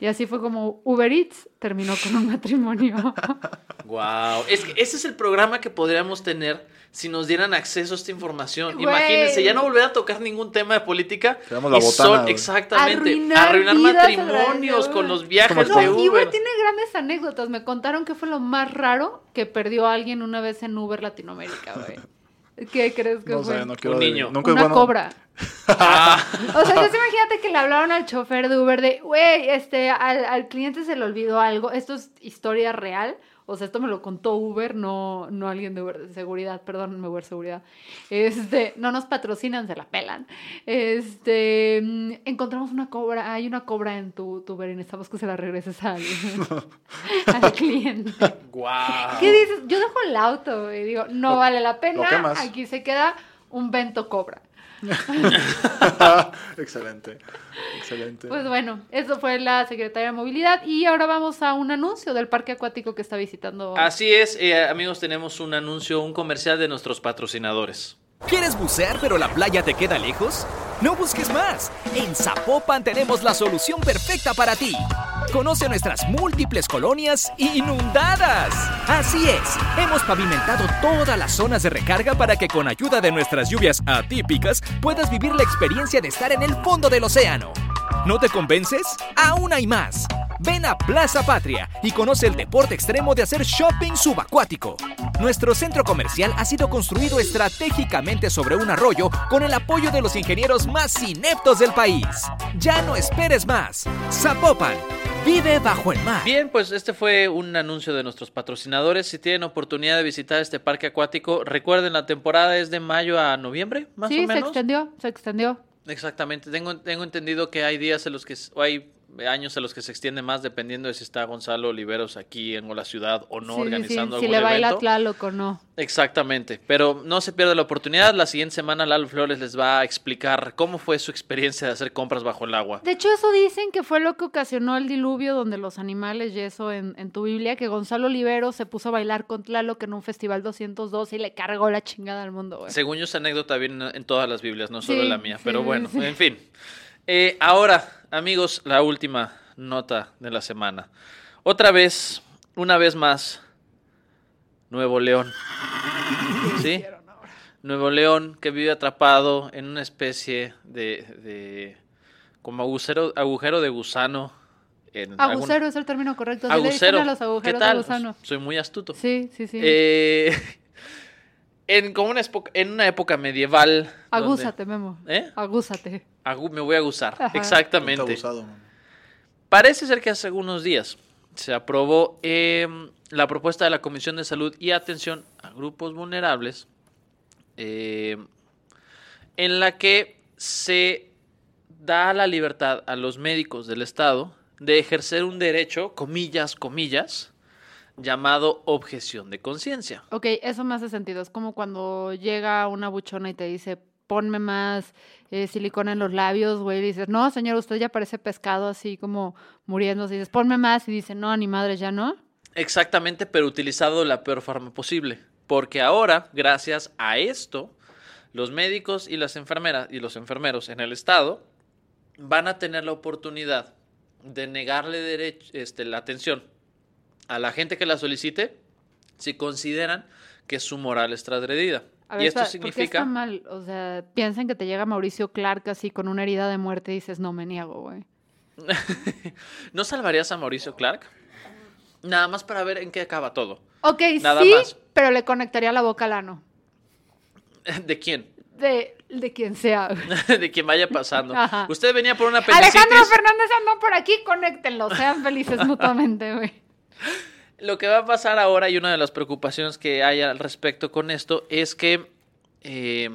Y así fue como Uber Eats terminó con un matrimonio. Wow. Es que ese es el programa que podríamos tener si nos dieran acceso a esta información. Imagínense, ya no volver a tocar ningún tema de política. La y botana, son- exactamente. Arruinar matrimonios con Uber. los viajes de No, y Uber. Uber tiene grandes anécdotas. Me contaron que fue lo más raro que perdió alguien una vez en Uber Latinoamérica, güey. ¿Qué crees que No fue? sé, no quiero. Un niño. Nunca es Una bueno. cobra. Ah, O sea, entonces imagínate que le hablaron al chofer de Uber de, güey, este, al, al cliente se le olvidó algo. Esto es historia real. O sea, esto me lo contó Uber, no, no alguien de Uber de seguridad, perdón, Uber Seguridad. Este, no nos patrocinan, se la pelan. Este, mm, encontramos una cobra, hay una cobra en tu, tu Uber y necesitamos que se la regreses al, al cliente. guau. ¿Qué dices? Yo dejo el auto y digo, no Lo- vale la pena, aquí se queda un vento cobra. excelente. Excelente. Pues bueno, eso fue la Secretaría de Movilidad y ahora vamos a un anuncio del parque acuático que está visitando. Así es, eh, amigos, tenemos un anuncio, un comercial de nuestros patrocinadores. ¿Quieres bucear pero la playa te queda lejos? No busques más. En Zapopan tenemos la solución perfecta para ti. Conoce nuestras múltiples colonias inundadas. Así es, hemos pavimentado todas las zonas de recarga para que con ayuda de nuestras lluvias atípicas puedas vivir la experiencia de estar en el fondo del océano. ¿No te convences? Aún hay más. Ven a Plaza Patria y conoce el deporte extremo de hacer shopping subacuático. Nuestro centro comercial ha sido construido estratégicamente sobre un arroyo con el apoyo de los ingenieros más ineptos del país. Ya no esperes más. Zapopan, vive bajo el mar. Bien, pues este fue un anuncio de nuestros patrocinadores. Si tienen oportunidad de visitar este parque acuático, recuerden, la temporada es de mayo a noviembre, más sí, o se menos. extendió, se extendió. Exactamente. Tengo, tengo entendido que hay días en los que, o hay años en los que se extiende más, dependiendo de si está Gonzalo Oliveros aquí en la ciudad o no Sí, sí, sí, organizando si le baila evento. Tlaloc o no. Exactamente, pero no se pierda la oportunidad. La siguiente semana Lalo Flores les va a explicar cómo fue su experiencia de hacer compras bajo el agua. De hecho, eso dicen que fue lo que ocasionó el diluvio donde los animales y eso en, en tu Biblia, que Gonzalo Olivero se puso a bailar con Tlaloc en un festival 202 y le cargó la chingada al mundo, güey. Según yo, esa anécdota viene en todas las Biblias, no solo en la mía. Pero bueno, en fin. Eh, ahora, amigos, la última nota de la semana. Otra vez, una vez más, Nuevo León. ¿Sí? Nuevo León que vive atrapado en una especie de, de como agujero, agujero de gusano. En Agusero es el término correcto. Le dicen agujero. a los agujeros ¿Qué tal? de gusano. Soy muy astuto. Sí, sí, sí. Eh, en, como una, en una época medieval. donde- Agúzate, Memo. ¿Eh? Agúzate. Me voy a. Ponte Exactamente. abusado. Parece ser que hace algunos días se aprobó eh, la propuesta de la Comisión de Salud y Atención a Grupos Vulnerables, eh, en la que se da la libertad a los médicos del Estado de ejercer un derecho, comillas, comillas, llamado objeción de conciencia. Ok, eso me hace sentido. Es como cuando llega una buchona y te dice, ponme más eh, silicona en los labios, güey. Y dices, no, señor, usted ya parece pescado así como muriéndose. Dices, ponme más. Y dice, no, ni madre, ya no. Exactamente, pero utilizado de la peor forma posible. Porque ahora, gracias a esto, los médicos y las enfermeras y los enfermeros en el estado van a tener la oportunidad de negarle este, la atención a la gente que la solicite si consideran que su moral es transgredida. A y esto está- ¿por qué está significa mal? O sea, piensan que te llega Mauricio Clark así con una herida de muerte y dices, no, me niego, güey. ¿No salvarías a Mauricio Clark? Nada más para ver en qué acaba todo. Ok, Nada sí, más. pero le conectaría la boca al ano. ¿De quién? De, de quien sea. de quien vaya pasando. Ajá. Usted venía por una apendicitis. Alejandro Fernández andó por aquí, conéctenlo, sean felices mutuamente, güey. Lo que va a pasar ahora y una de las preocupaciones que hay al respecto con esto es que eh,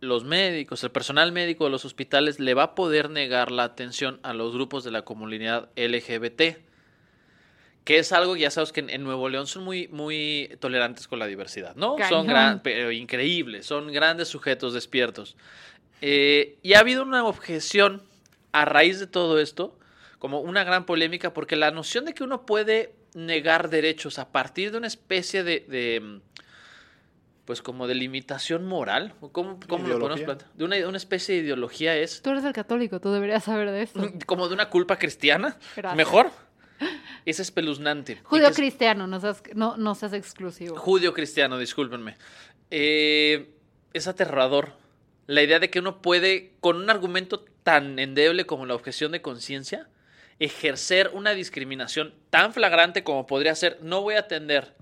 los médicos, el personal médico de los hospitales le va a poder negar la atención a los grupos de la comunidad LGBT, que es algo, ya sabes que en, en Nuevo León son muy, muy tolerantes con la diversidad, ¿no? Son gran, pero increíbles, son grandes sujetos despiertos. Eh, y ha habido una objeción a raíz de todo esto, como una gran polémica, porque la noción de que uno puede negar derechos a partir de una especie de, de, mm, pues como de limitación moral, o ¿cómo, cómo lo podemos plantear? De una, una especie de ideología es Tú eres el católico, tú deberías saber de esto. como de una culpa cristiana, Gracias. mejor. Es espeluznante. Es- cristiano, no seas, no, no seas exclusivo. Judío cristiano, discúlpenme. Eh, es aterrador. La idea de que uno puede, con un argumento tan endeble como la objeción de conciencia, ejercer una discriminación tan flagrante como podría ser, no voy a atender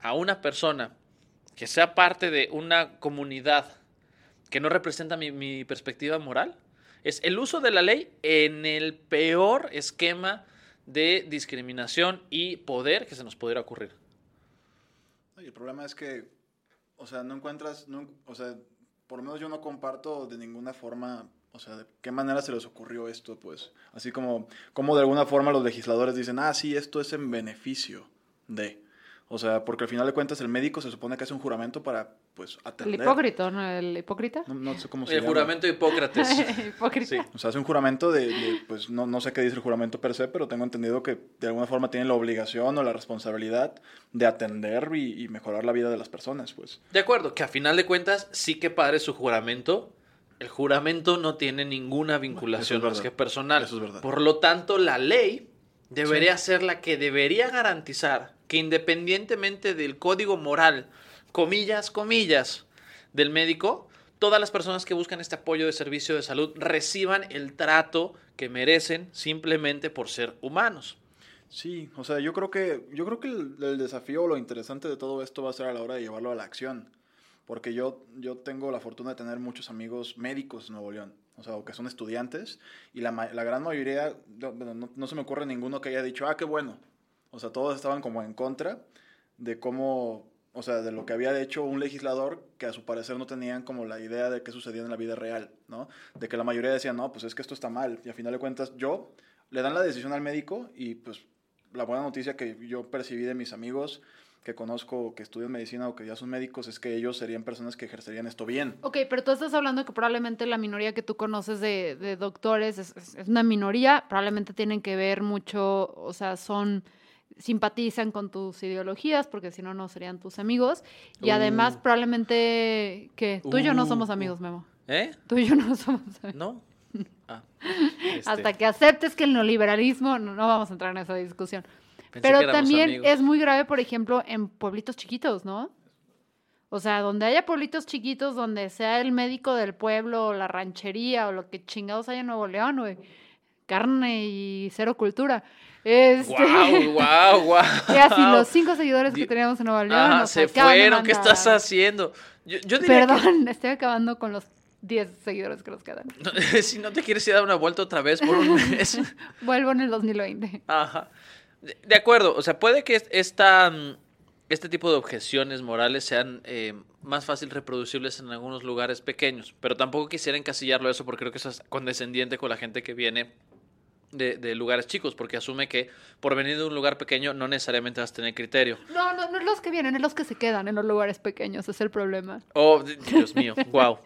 a una persona que sea parte de una comunidad que no representa mi, perspectiva moral. Es el uso de la ley en el peor esquema de discriminación y poder que se nos pudiera ocurrir. El problema es que, o sea, no encuentras, o sea, por lo menos yo no comparto de ninguna forma, o sea, de qué manera se les ocurrió esto, pues. Así como, como de alguna forma los legisladores dicen, ah, sí, esto es en beneficio de. O sea, porque al final de cuentas el médico se supone que hace un juramento para, pues, El atender. hipócrita, ¿no? El hipócrita. No, no sé cómo se El llama. juramento de Hipócrates. hipócrita. Sí. O sea, hace un juramento de, de, pues no, no sé qué dice el juramento per se, pero tengo entendido que de alguna forma tienen la obligación o la responsabilidad de atender y, y mejorar la vida de las personas, pues. De acuerdo, que a final de cuentas sí que padre su juramento. El juramento no tiene ninguna vinculación es más que personal. Eso es verdad. Por lo tanto, la ley debería ser la que debería garantizar que independientemente del código moral, comillas, comillas, del médico, todas las personas que buscan este apoyo de servicio de salud reciban el trato que merecen simplemente por ser humanos. Sí, o sea, yo creo que, yo creo que el, el desafío o lo interesante de todo esto va a ser a la hora de llevarlo a la acción. Porque yo, yo tengo la fortuna de tener muchos amigos médicos en Nuevo León, o sea, o que son estudiantes, y la, la gran mayoría, no, no, no se me ocurre ninguno que haya dicho, ah, qué bueno. O sea, todos estaban como en contra de cómo, o sea, de lo que había hecho un legislador que a su parecer no tenían como la idea de qué sucedía en la vida real, ¿no? De que la mayoría decían, no, pues es que esto está mal. Y a final de cuentas, yo, le dan la decisión al médico y pues la buena noticia que yo percibí de mis amigos que conozco que estudian medicina o que ya son médicos es que ellos serían personas que ejercerían esto bien. Ok, pero tú estás hablando que probablemente la minoría que tú conoces de, de doctores es, es- es una minoría, probablemente tienen que ver mucho, o sea, son simpatizan con tus ideologías, porque si no, no serían tus amigos. Y además, Uh. probablemente que tú y yo no Uh, somos uh. amigos, Memo. ¿Eh? Tú y yo no somos amigos. ¿No? Ah, este, Hasta que aceptes que el neoliberalismo, no, no vamos a entrar en esa discusión. Pensé Pero que también amigos. es muy grave, por ejemplo, en pueblitos chiquitos, ¿no? O sea, donde haya pueblitos chiquitos, donde sea el médico del pueblo, o la ranchería, o lo que chingados haya en Nuevo León, güey. Carne y cero cultura. Este, ¡Guau, guau, guau! y así los cinco seguidores que teníamos en Nuevo León. Nos se fueron. ¿Qué estás haciendo? Yo, yo diría que- Perdón, estoy acabando con los 10 seguidores que nos quedan. si no te quieres ir a dar una vuelta otra vez por un mes. Vuelvo en el 2020. Ajá. De, acuerdo, o sea, puede que es- esta, mm, este tipo de objeciones morales sean eh, más fácil reproducibles en algunos lugares pequeños, pero tampoco quisiera encasillarlo eso porque creo que eso es condescendiente con la gente que viene de, de lugares chicos, porque asume que por venir de un lugar pequeño no necesariamente vas a tener criterio. No, no, no es los que vienen, es los que se quedan en los lugares pequeños, es el problema. Oh, di- Dios mío, wow.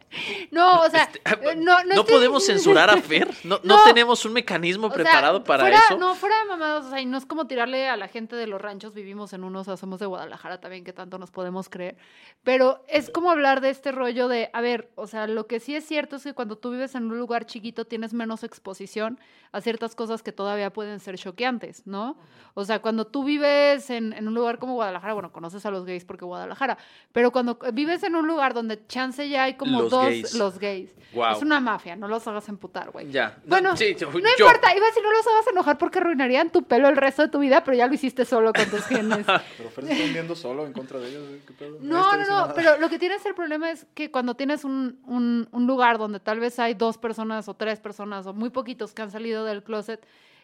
No, o sea, eh, no, no, estoy- podemos censurar a Fer? ¿No, no No. tenemos un mecanismo O sea, preparado para fuera- eso? No, fuera de mamadas, o sea, y no es como tirarle a la gente de los ranchos, vivimos en unos, o sea, somos de Guadalajara también, que tanto nos podemos creer. Pero es como hablar de este rollo de, a ver, o sea, lo que sí es cierto es que cuando tú vives en un lugar chiquito tienes menos exposición a ciertas cosas que todavía pueden ser choqueantes, ¿no? O sea, cuando tú vives en, en un lugar como Guadalajara, bueno, conoces a los gays porque Guadalajara, pero cuando vives en un lugar donde chance ya hay como Los dos, gays. los gays. Guau. Es una mafia, no los hagas emputar, güey. Ya. No, Bueno, sí, yo- no yo- importa, iba a decir no los hagas enojar porque arruinarían tu pelo el resto de tu vida, pero ya lo hiciste solo con tus genes. Pero Fer está hundiendo solo en contra de ellos. ¿Qué pedo? No, no, no, nada. pero lo que tienes el problema es que cuando tienes un, un, un lugar donde tal vez hay dos personas o tres personas o muy poquitos que han salido del closet,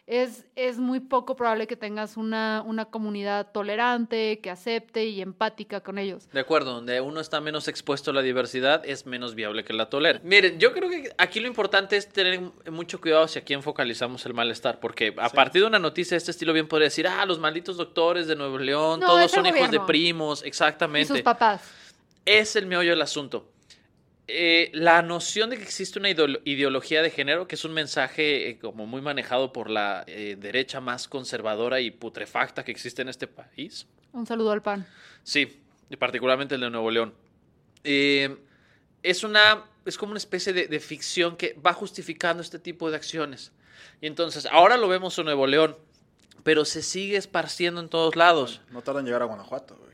es, es muy poco probable que tengas una, una comunidad tolerante, que acepte y empática con ellos. De acuerdo, donde uno está menos expuesto a la diversidad, es menos viable que la tolere. Miren, yo creo que aquí lo importante es tener mucho cuidado hacia quién focalizamos el malestar, porque a partir de una noticia de este estilo bien podría decir, ah, los malditos doctores de Nuevo León, No, todos son hijos de primos, Y exactamente. sus papás. Es el meollo del asunto. Eh, la noción de que existe una ideolo- ideología de género, que es un mensaje eh, como muy manejado por la eh, derecha más conservadora y putrefacta que existe en este país, Un saludo al pan. Sí, y particularmente el de Nuevo León. Eh, es una, es como una especie de, de ficción que va justificando este tipo de acciones. Y entonces, ahora lo vemos en Nuevo León, pero se sigue esparciendo en todos lados. No tarda en llegar a Guanajuato, güey.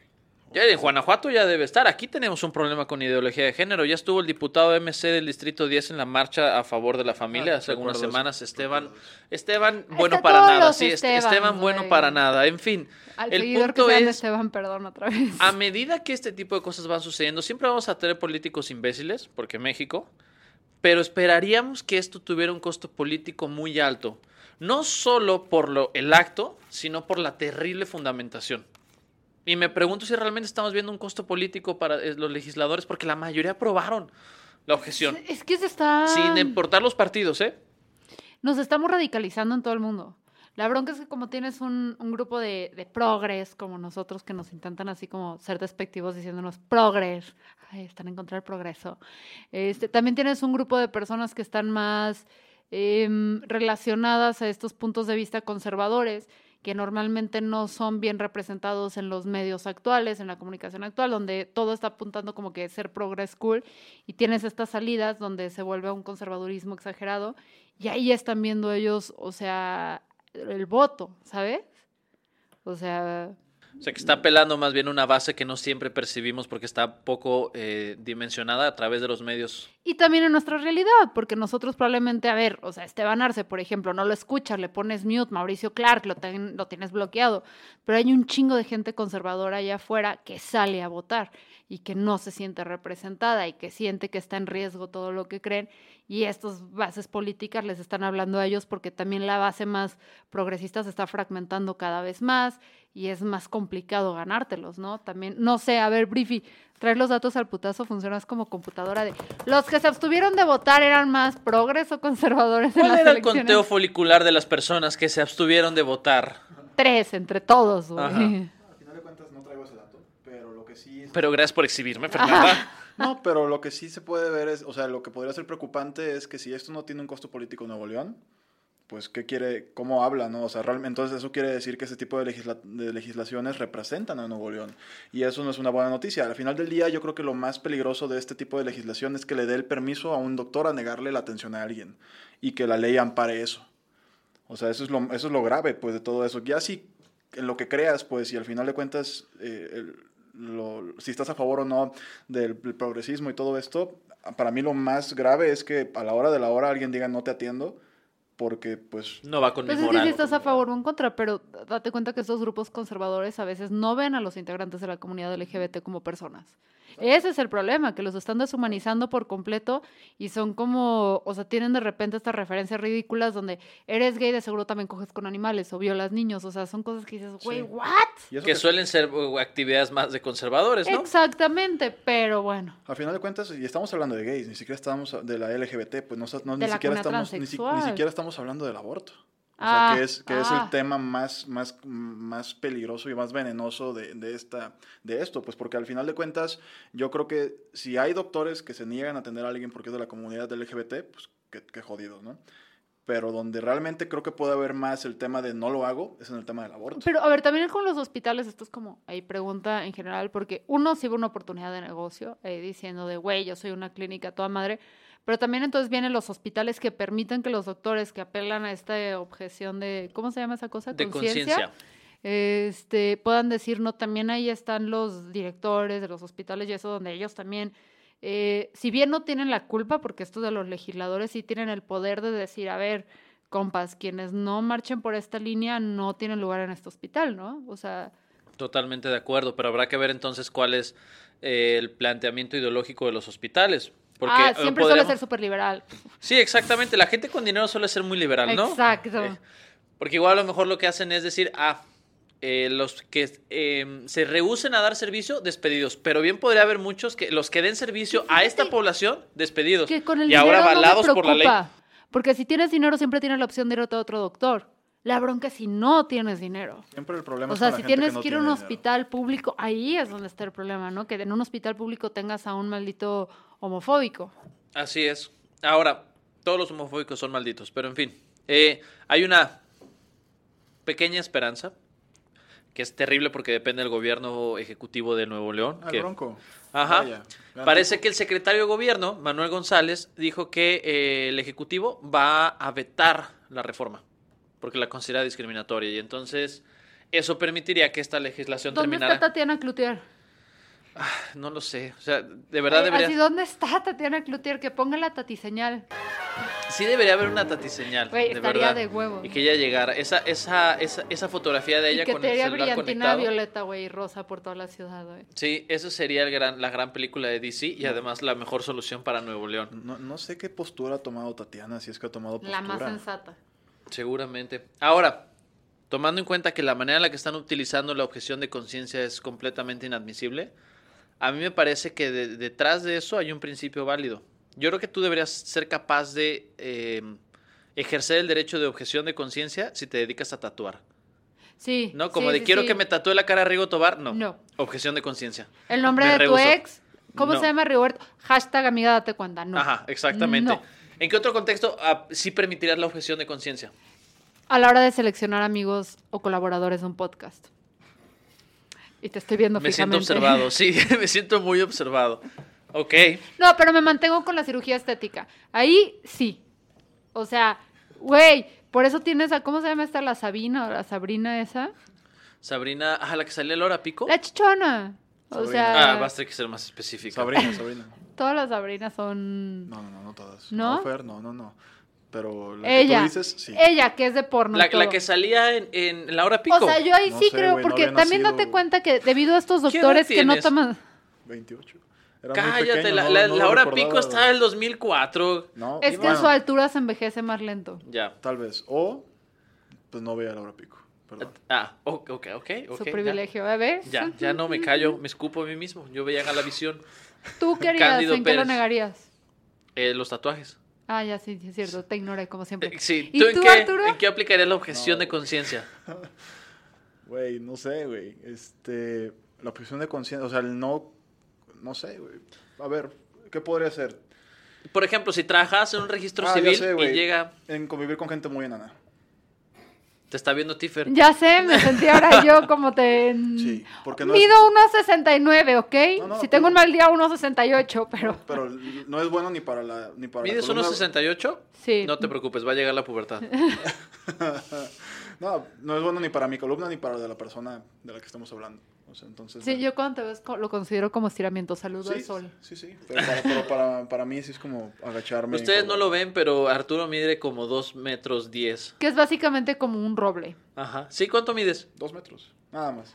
Ya en Guanajuato ya debe estar. Aquí tenemos un problema con ideología de género. Ya estuvo el diputado MC del Distrito 10 en la marcha a favor de la familia Ah, hace algunas eso, semanas. Esteban. Esteban, Es bueno para nada. Sí, Esteban, bueno güey. para nada. En fin, Al el punto que es... Esteban, perdón, otra vez. A medida que este tipo de cosas van sucediendo, siempre vamos a tener políticos imbéciles, porque México, pero esperaríamos que esto tuviera un costo político muy alto, no solo por lo, el acto, sino por la terrible fundamentación. Y me pregunto si realmente estamos viendo un costo político para eh, los legisladores, porque la mayoría aprobaron la objeción, Es que se está... sin importar los partidos, ¿eh? Nos estamos radicalizando en todo el mundo. La bronca es que como tienes un, un grupo de, de progres como nosotros que nos intentan así como ser despectivos diciéndonos progres, ay, están en contra del progreso. Este, también tienes un grupo de personas que están más em, relacionadas a estos puntos de vista conservadores que normalmente no son bien representados en los medios actuales, en la comunicación actual, donde todo está apuntando como que ser progress cool y tienes estas salidas donde se vuelve un conservadurismo exagerado y ahí están viendo ellos, o sea, el voto, ¿sabes? O sea, O sea, que está apelando más bien una base que no siempre percibimos porque está poco eh, dimensionada a través de los medios. Y también en nuestra realidad, porque nosotros probablemente, a ver, o sea, Esteban Arce, por ejemplo, no lo escuchas, le pones mute, Mauricio Clark, lo, ten- lo tienes bloqueado, pero hay un chingo de gente conservadora allá afuera que sale a votar y que no se siente representada y que siente que está en riesgo todo lo que creen y estas bases políticas les están hablando a ellos porque también la base más progresista se está fragmentando cada vez más y es más complicado ganártelos, ¿no? También, no sé, a ver, Briefy, traer los datos al putazo funcionas como computadora de los que se abstuvieron de votar eran más progres o conservadores en ¿Cuál las era el conteo folicular de las personas que se abstuvieron de votar? Tres entre todos, güey. Ajá. Al final de cuentas no traigo ese dato, pero lo que sí... Pero gracias por exhibirme, Fernanda. No, pero lo que sí se puede ver es, o sea, lo que podría ser preocupante es que si esto no tiene un costo político en Nuevo León, pues qué quiere, cómo habla, ¿no? O sea, realmente, entonces eso quiere decir que ese tipo de, legisla- de legislaciones representan a Nuevo León. Y eso no es una buena noticia. Al final del día, yo creo que lo más peligroso de este tipo de legislación es que le dé el permiso a un doctor a negarle la atención a alguien y que la ley ampare eso. O sea, eso es lo, eso es lo grave, pues, de todo eso. Ya si en lo que creas, pues, y al final de cuentas, eh, si estás a favor o no del progresismo y todo esto, para mí lo más grave es que a la hora de la hora alguien diga no te atiendo, porque, pues, No va con mi Pues es que moral. sí estás a favor o en contra, pero date cuenta que estos grupos conservadores a veces no ven a los integrantes de la comunidad LGBT como personas. Ese es el problema, que los están deshumanizando por completo y son como, o sea, tienen de repente estas referencias ridículas donde eres gay, de seguro también coges con animales o violas niños, o sea, son cosas que dices, güey, Sí. ¿what? Que que- suelen ser uh, actividades más de conservadores, ¿no? Exactamente, pero bueno. Al final de cuentas, y estamos hablando de gays, ni siquiera estamos de la LGBT, pues no, no- ni, siquiera estamos, ni, ni siquiera estamos hablando del aborto. O Ah, sea, que es, que es ah. el tema más, más, más peligroso y más venenoso de, de, esta, de esto, pues porque al final de cuentas, yo creo que si hay doctores que se niegan a atender a alguien porque es de la comunidad LGBT, pues qué, qué jodido, ¿no? Pero donde realmente creo que puede haber más el tema de no lo hago, es en el tema del aborto. Pero a ver, también con los hospitales, esto es como, ahí pregunta en general, porque uno sí ve una oportunidad de negocio, eh, diciendo de, güey, yo soy una clínica toda madre, pero también entonces vienen los hospitales que permiten que los doctores que apelan a esta objeción de, ¿cómo se llama esa cosa? De conciencia. este, puedan decir, no, también ahí están los directores de los hospitales y eso, donde ellos también, eh, si bien no tienen la culpa, porque esto de los legisladores sí tienen el poder de decir, a ver, compas, quienes no marchen por esta línea no tienen lugar en este hospital, ¿no? O sea, Totalmente de acuerdo, pero habrá que ver entonces cuál es eh, el planteamiento ideológico de los hospitales. Porque ah, eh, siempre suele ser súper liberal. Sí, exactamente. La gente con dinero suele ser muy liberal, ¿no? Exacto. Eh, Porque igual a lo mejor lo que hacen es decir, ah, eh, los que eh, se rehúsen a dar servicio, despedidos. Pero bien podría haber muchos que los que den servicio a esta población, despedidos. Que con el y dinero ahora no me avalados por la ley. Porque si tienes dinero siempre tienes la opción de ir a otro doctor. La bronca es si no tienes dinero. Siempre el problema O es sea, con la si gente tienes no que ir a un dinero. hospital público, ahí es donde está el problema, ¿no? Que en un hospital público tengas a un maldito homofóbico. Así es. Ahora, todos los homofóbicos son malditos, pero en fin. Eh, hay una pequeña esperanza, que es terrible porque depende del gobierno ejecutivo de Nuevo León. Ah, que- Bronco. Ajá. Vaya, Parece que el secretario de gobierno, Manuel González, dijo que eh, el ejecutivo va a vetar la reforma porque la considera discriminatoria y entonces eso permitiría que esta legislación ¿Dónde terminara. está Tatiana Cloutier? No lo sé, o sea, de verdad Ay, debería así, ¿dónde está Tatiana Cloutier? Que ponga la tatiseñal. Sí debería haber una tatiseñal, Güey, de estaría verdad. de huevos. Y que ella llegara, esa esa esa, esa fotografía de ella y que con te el haría celular brillantina conectado. violeta, güey, y rosa por toda la ciudad, güey. Sí, eso sería el gran, la gran película de DC y además la mejor solución para Nuevo León. No, no sé qué postura ha tomado Tatiana, si es que ha tomado postura. La más sensata. Seguramente. Ahora, tomando en cuenta que la manera en la que están utilizando la objeción de conciencia es completamente inadmisible, a mí me parece que de- detrás de eso hay un principio válido. Yo creo que tú deberías ser capaz de eh, ejercer el derecho de objeción de conciencia si te dedicas a tatuar. Sí. ¿No? Como sí, de sí, quiero sí. que me tatúe la cara Rigo Tobar. No. No. Objeción de conciencia. El nombre Me de tu ex, ¿cómo No. se llama Rigoberto? Hashtag amiga date cuenta, no. Ajá, exactamente. No. ¿En qué otro contexto ah, sí permitirías la objeción de conciencia? A la hora de seleccionar amigos o colaboradores de un podcast. Y te estoy viendo Me siento fijamente. observado, sí, me siento muy observado. Ok. No, pero me mantengo con la cirugía estética. Ahí sí. O sea, güey, por eso tienes a, ¿cómo se llama esta? La Sabina o la Sabrina esa. Sabrina, ah, la que salía la hora pico. La chichona. O Sabrina. sea, Ah, vas a tener que ser más específica. Sabrina, Sabrina. todas las Sabrinas son... No, no, no, no todas. ¿No? Fer, no, no, no. Pero la ella. que tú dices, sí. Ella, que es de porno. y La, la todo. que salía en, en la hora pico. O sea, yo ahí No sí sé, creo, porque también nacido. date cuenta que debido a estos ¿Qué edad doctores que no toman... 28. Era muy Cállate, pequeño, la, no- la- la hora pico está en el 2004. No, Es que bueno, en su altura se envejece más lento. Ya. Tal vez. O, pues no veía la hora pico. Perdón. Ah, ok, ok, ok. su ya. privilegio, ¿eh? Ya, ya no me callo, me escupo a mí mismo. Yo veía a la visión. ¿Tú querías? Cándido ¿En qué lo negarías? Eh, los tatuajes. Ah, ya sí, sí, es cierto. Te ignoré, como siempre. Eh, sí, ¿Y ¿tú, en, tú, qué, Arturo? en qué aplicarías la objeción de conciencia? Güey, no sé, güey. Este, la objeción de conciencia, o sea, el no, no sé, güey. A ver, ¿qué podría ser? Por ejemplo, si trabajas en un registro Ah, civil sé, y llega, En convivir con gente muy enana. Te está viendo Tifer. Ya sé, me sentí ahora yo como te... Sí, porque no Mido es- 1.69, ¿ok? No, no, si pero- tengo un mal día, 1.68, pero... Pero no es bueno ni para la, ni para ¿Mides columna- 1.68? Sí. No te preocupes, va a llegar la pubertad. No, no es bueno ni para mi columna ni para la de la persona de la que estamos hablando. O sea, entonces. Sí, yo cuando te ves lo considero como estiramiento. Saludo sí, al sol. Sí, sí. Pero, para, pero para, para mí sí es como agacharme. Ustedes como- no lo ven, pero Arturo mide como 2 metros 10. Que es básicamente como un roble. Ajá. ¿Sí? ¿Cuánto mides? Dos metros. Nada más.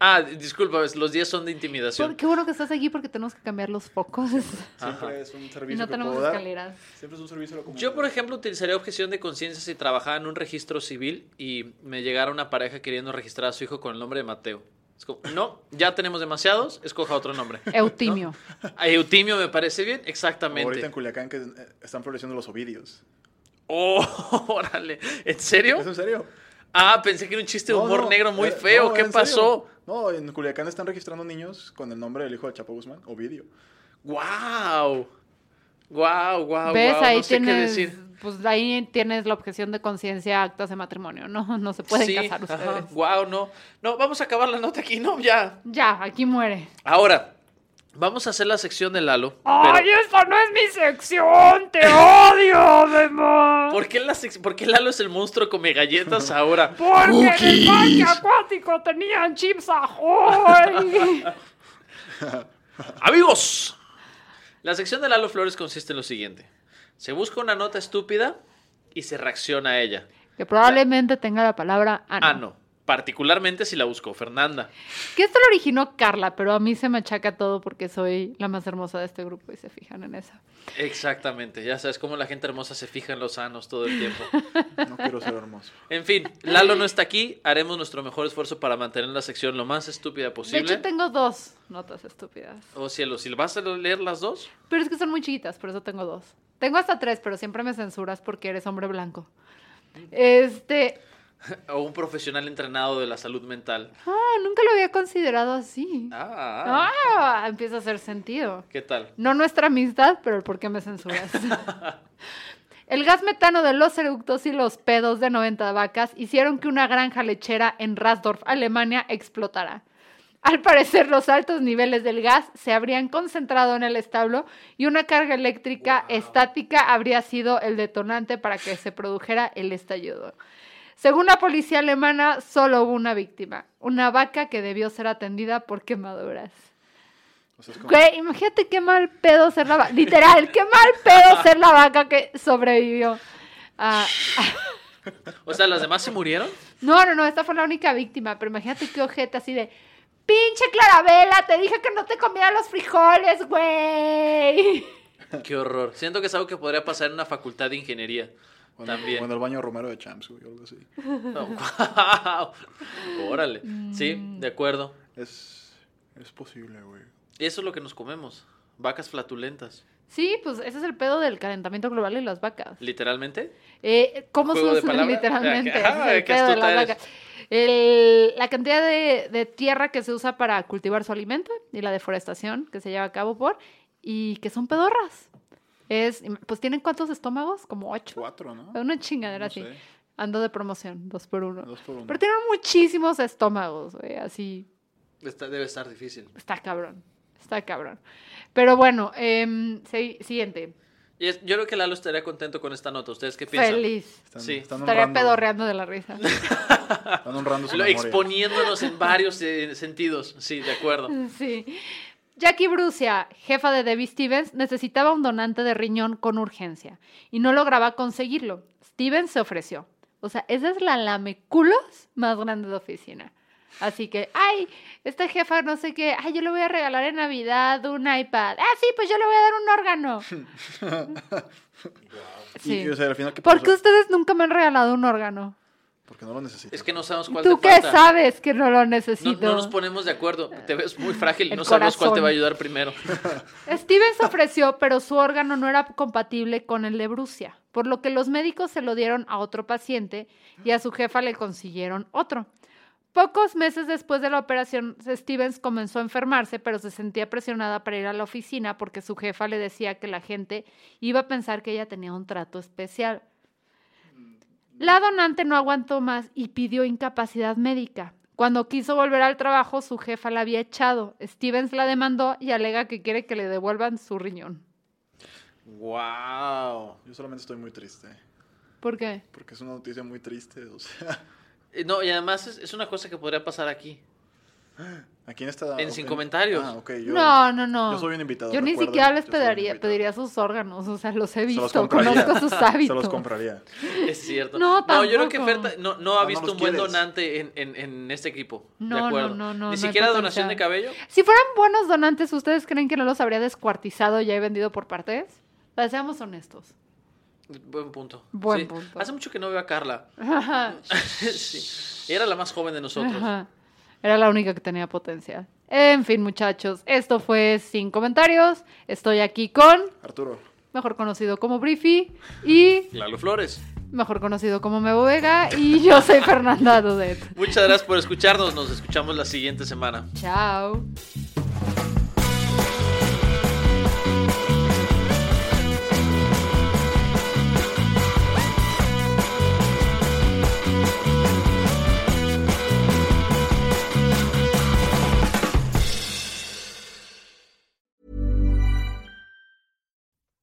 Ah, disculpa, los 10 son de intimidación. Por- Qué bueno que estás aquí porque tenemos que cambiar los focos. Siempre es un y servicio no que tenemos puedo dar. escaleras. Siempre es un servicio a la. Yo, por ejemplo, utilizaría objeción de conciencia si trabajaba en un registro civil y me llegara una pareja queriendo registrar a su hijo con el nombre de Mateo. Es como, no, ya tenemos demasiados, escoja otro nombre. Eutimio. A Eutimio me parece bien, Ahorita exactamente. en Culiacán que eh, están floreciendo los ovidios. Oh, órale. ¿En serio? ¿Es en serio? Ah, pensé que era un chiste de No, humor no, negro muy eh, feo. no, ¿Qué serio. pasó? No, en Culiacán están registrando niños con el nombre del hijo de Chapo Guzmán, Ovidio. ¡Wow! ¡Wow, wow, ¿Ves? wow! ahí No sé qué tienes. decir. Pues ahí tienes la objeción de conciencia, actas de matrimonio. No, no se pueden Sí, casar ajá, ustedes. Wow, no. No, vamos a acabar la nota aquí, no, ya. Ya, aquí muere. Ahora, vamos a hacer la sección de Lalo. ¡Ay, pero- esta no es mi sección! ¡Te odio, Memo! ¿Por qué, la sec- por qué Lalo es el monstruo come galletas ahora? Porque en el parque acuático tenían chips ahoy. Amigos, la sección de Lalo Flores consiste en lo siguiente. Se busca una nota estúpida y se reacciona a ella. que probablemente tenga la palabra ano. Ah. Particularmente si la buscó Fernanda. Que esto lo originó Carla, pero a mí se me achaca todo porque soy la más hermosa de este grupo y se fijan en eso. Exactamente, ya sabes cómo la gente hermosa se fija en los sanos todo el tiempo. No quiero ser hermoso. En fin, Lalo no está aquí, haremos nuestro mejor esfuerzo para mantener la sección lo más estúpida De posible. hecho, tengo dos notas estúpidas. Oh cielo, si vas a leer las dos, Pero es que son muy chiquitas, por eso tengo dos. Tengo hasta tres, pero siempre me censuras porque eres hombre blanco. Este. o un profesional entrenado de la salud mental. Ah, nunca lo había considerado así. Ah, Ah, empieza a hacer sentido. ¿qué tal? No nuestra amistad, pero el por qué me censuras. el gas metano de los eructos y los pedos de 90 vacas hicieron que una granja lechera en Rasdorf, Alemania, explotara. Al parecer, los altos niveles del gas se habrían concentrado en el establo y una carga eléctrica estática habría sido el detonante para que se produjera el estallido. Según la policía alemana, solo hubo una víctima, una vaca que debió ser atendida por quemaduras. O sea, es como- Güey, imagínate qué mal pedo ser la vaca. Literal, qué mal pedo ser la vaca que sobrevivió. Ah, O sea, ¿las demás se murieron? no, no, no, esta fue la única víctima, pero imagínate qué ojete así de. Pinche Clarabela, te dije que no te comiera los frijoles, güey. Qué horror. Siento que es algo que podría pasar en una facultad de ingeniería. O en- También. O en el baño Romero de Champs, güey, o algo así. No, guau. Órale. Sí, de acuerdo. Es, es posible, güey. Y eso es lo que nos comemos. Vacas flatulentas. Sí, pues ese es el pedo del calentamiento global y las vacas. ¿Literalmente? Eh, ¿Cómo se ¿Juego de usa literalmente? Ah, es el qué pedo de astuta las eres. vacas. El- la cantidad de, de tierra que se usa para cultivar su alimento y la deforestación que se lleva a cabo por y que son pedorras. Es, pues tienen cuántos estómagos? Como ocho. Cuatro, ¿no? Una chingadera No así. sé. Ando de promoción, dos por uno. Dos por uno. Pero tienen muchísimos estómagos, güey, así. Está- debe estar difícil. Está cabrón. Está cabrón. Pero bueno, si- siguiente. Y es- yo creo que Lalo estaría contento con esta nota. ¿Ustedes qué piensan? Feliz. Están, Sí. están Estaría honrando, pedorreando de la risa. Están honrando su exponiéndonos en varios eh, sentidos. Sí, de acuerdo. Sí. Jackie Brucia, jefa de Debbie Stevens, necesitaba un donante de riñón con urgencia y no lograba conseguirlo. Stevens se ofreció. O sea, esa es la lameculos más grande de oficina. Así que, ay, esta jefa no sé qué, ay, yo le voy a regalar en Navidad un iPad. Ah, sí, pues yo le voy a dar un órgano. Sí. y, o sea, al final, ¿qué ¿Por qué ustedes nunca me han regalado un órgano? Porque no lo necesitas. Es que no sabemos cuál ¿Tú te qué falta. sabes que no lo necesito? no nos ponemos de acuerdo. Te ves muy frágil y no sabemos cuál te va a ayudar primero. Steven se ofreció, pero su órgano no era compatible con el de Brucia, por lo que los médicos se lo dieron a otro paciente y a su jefa le consiguieron otro. Pocos meses después de la operación, Stevens comenzó a enfermarse, pero se sentía presionada para ir a la oficina porque su jefa le decía que la gente iba a pensar que ella tenía un trato especial. La donante no aguantó más y pidió incapacidad médica. Cuando quiso volver al trabajo, su jefa la había echado. Stevens la demandó y alega que quiere que le devuelvan su riñón. ¡Wow! Yo solamente estoy muy triste. ¿Por qué? Porque es una noticia muy triste. O sea, Eh, No, y además es, es una cosa que podría pasar aquí. Aquí en esta. En Sin Comentarios. Ah, ok. Yo, no, no, no. yo soy un invitado. Yo ni siquiera les pediría, pediría sus órganos, o sea, los he Se los visto, conozco sus hábitos. Se los compraría. Es cierto. No, yo creo que tampoco. Ferta no, no ha Ah, no visto un buen quieres. donante en, en- en este equipo. No, de no, acuerdo. no, no, Ni no siquiera donación de cabello. Si fueran buenos donantes, ¿ustedes creen que no los habría descuartizado y ya he vendido por partes? O sea, seamos honestos. Buen punto. Buen Sí. punto. Hace mucho que no veo a Carla. Sí. Era la más joven de nosotros. Ajá. Era la única que tenía potencial. En fin, muchachos, esto fue Sin Comentarios. Estoy aquí con, Arturo. mejor conocido como Briefy, y Lalo Flores. mejor conocido como Mebo Vega, y yo soy Fernanda Dudet. Muchas gracias por escucharnos. Nos escuchamos la siguiente semana. Chao.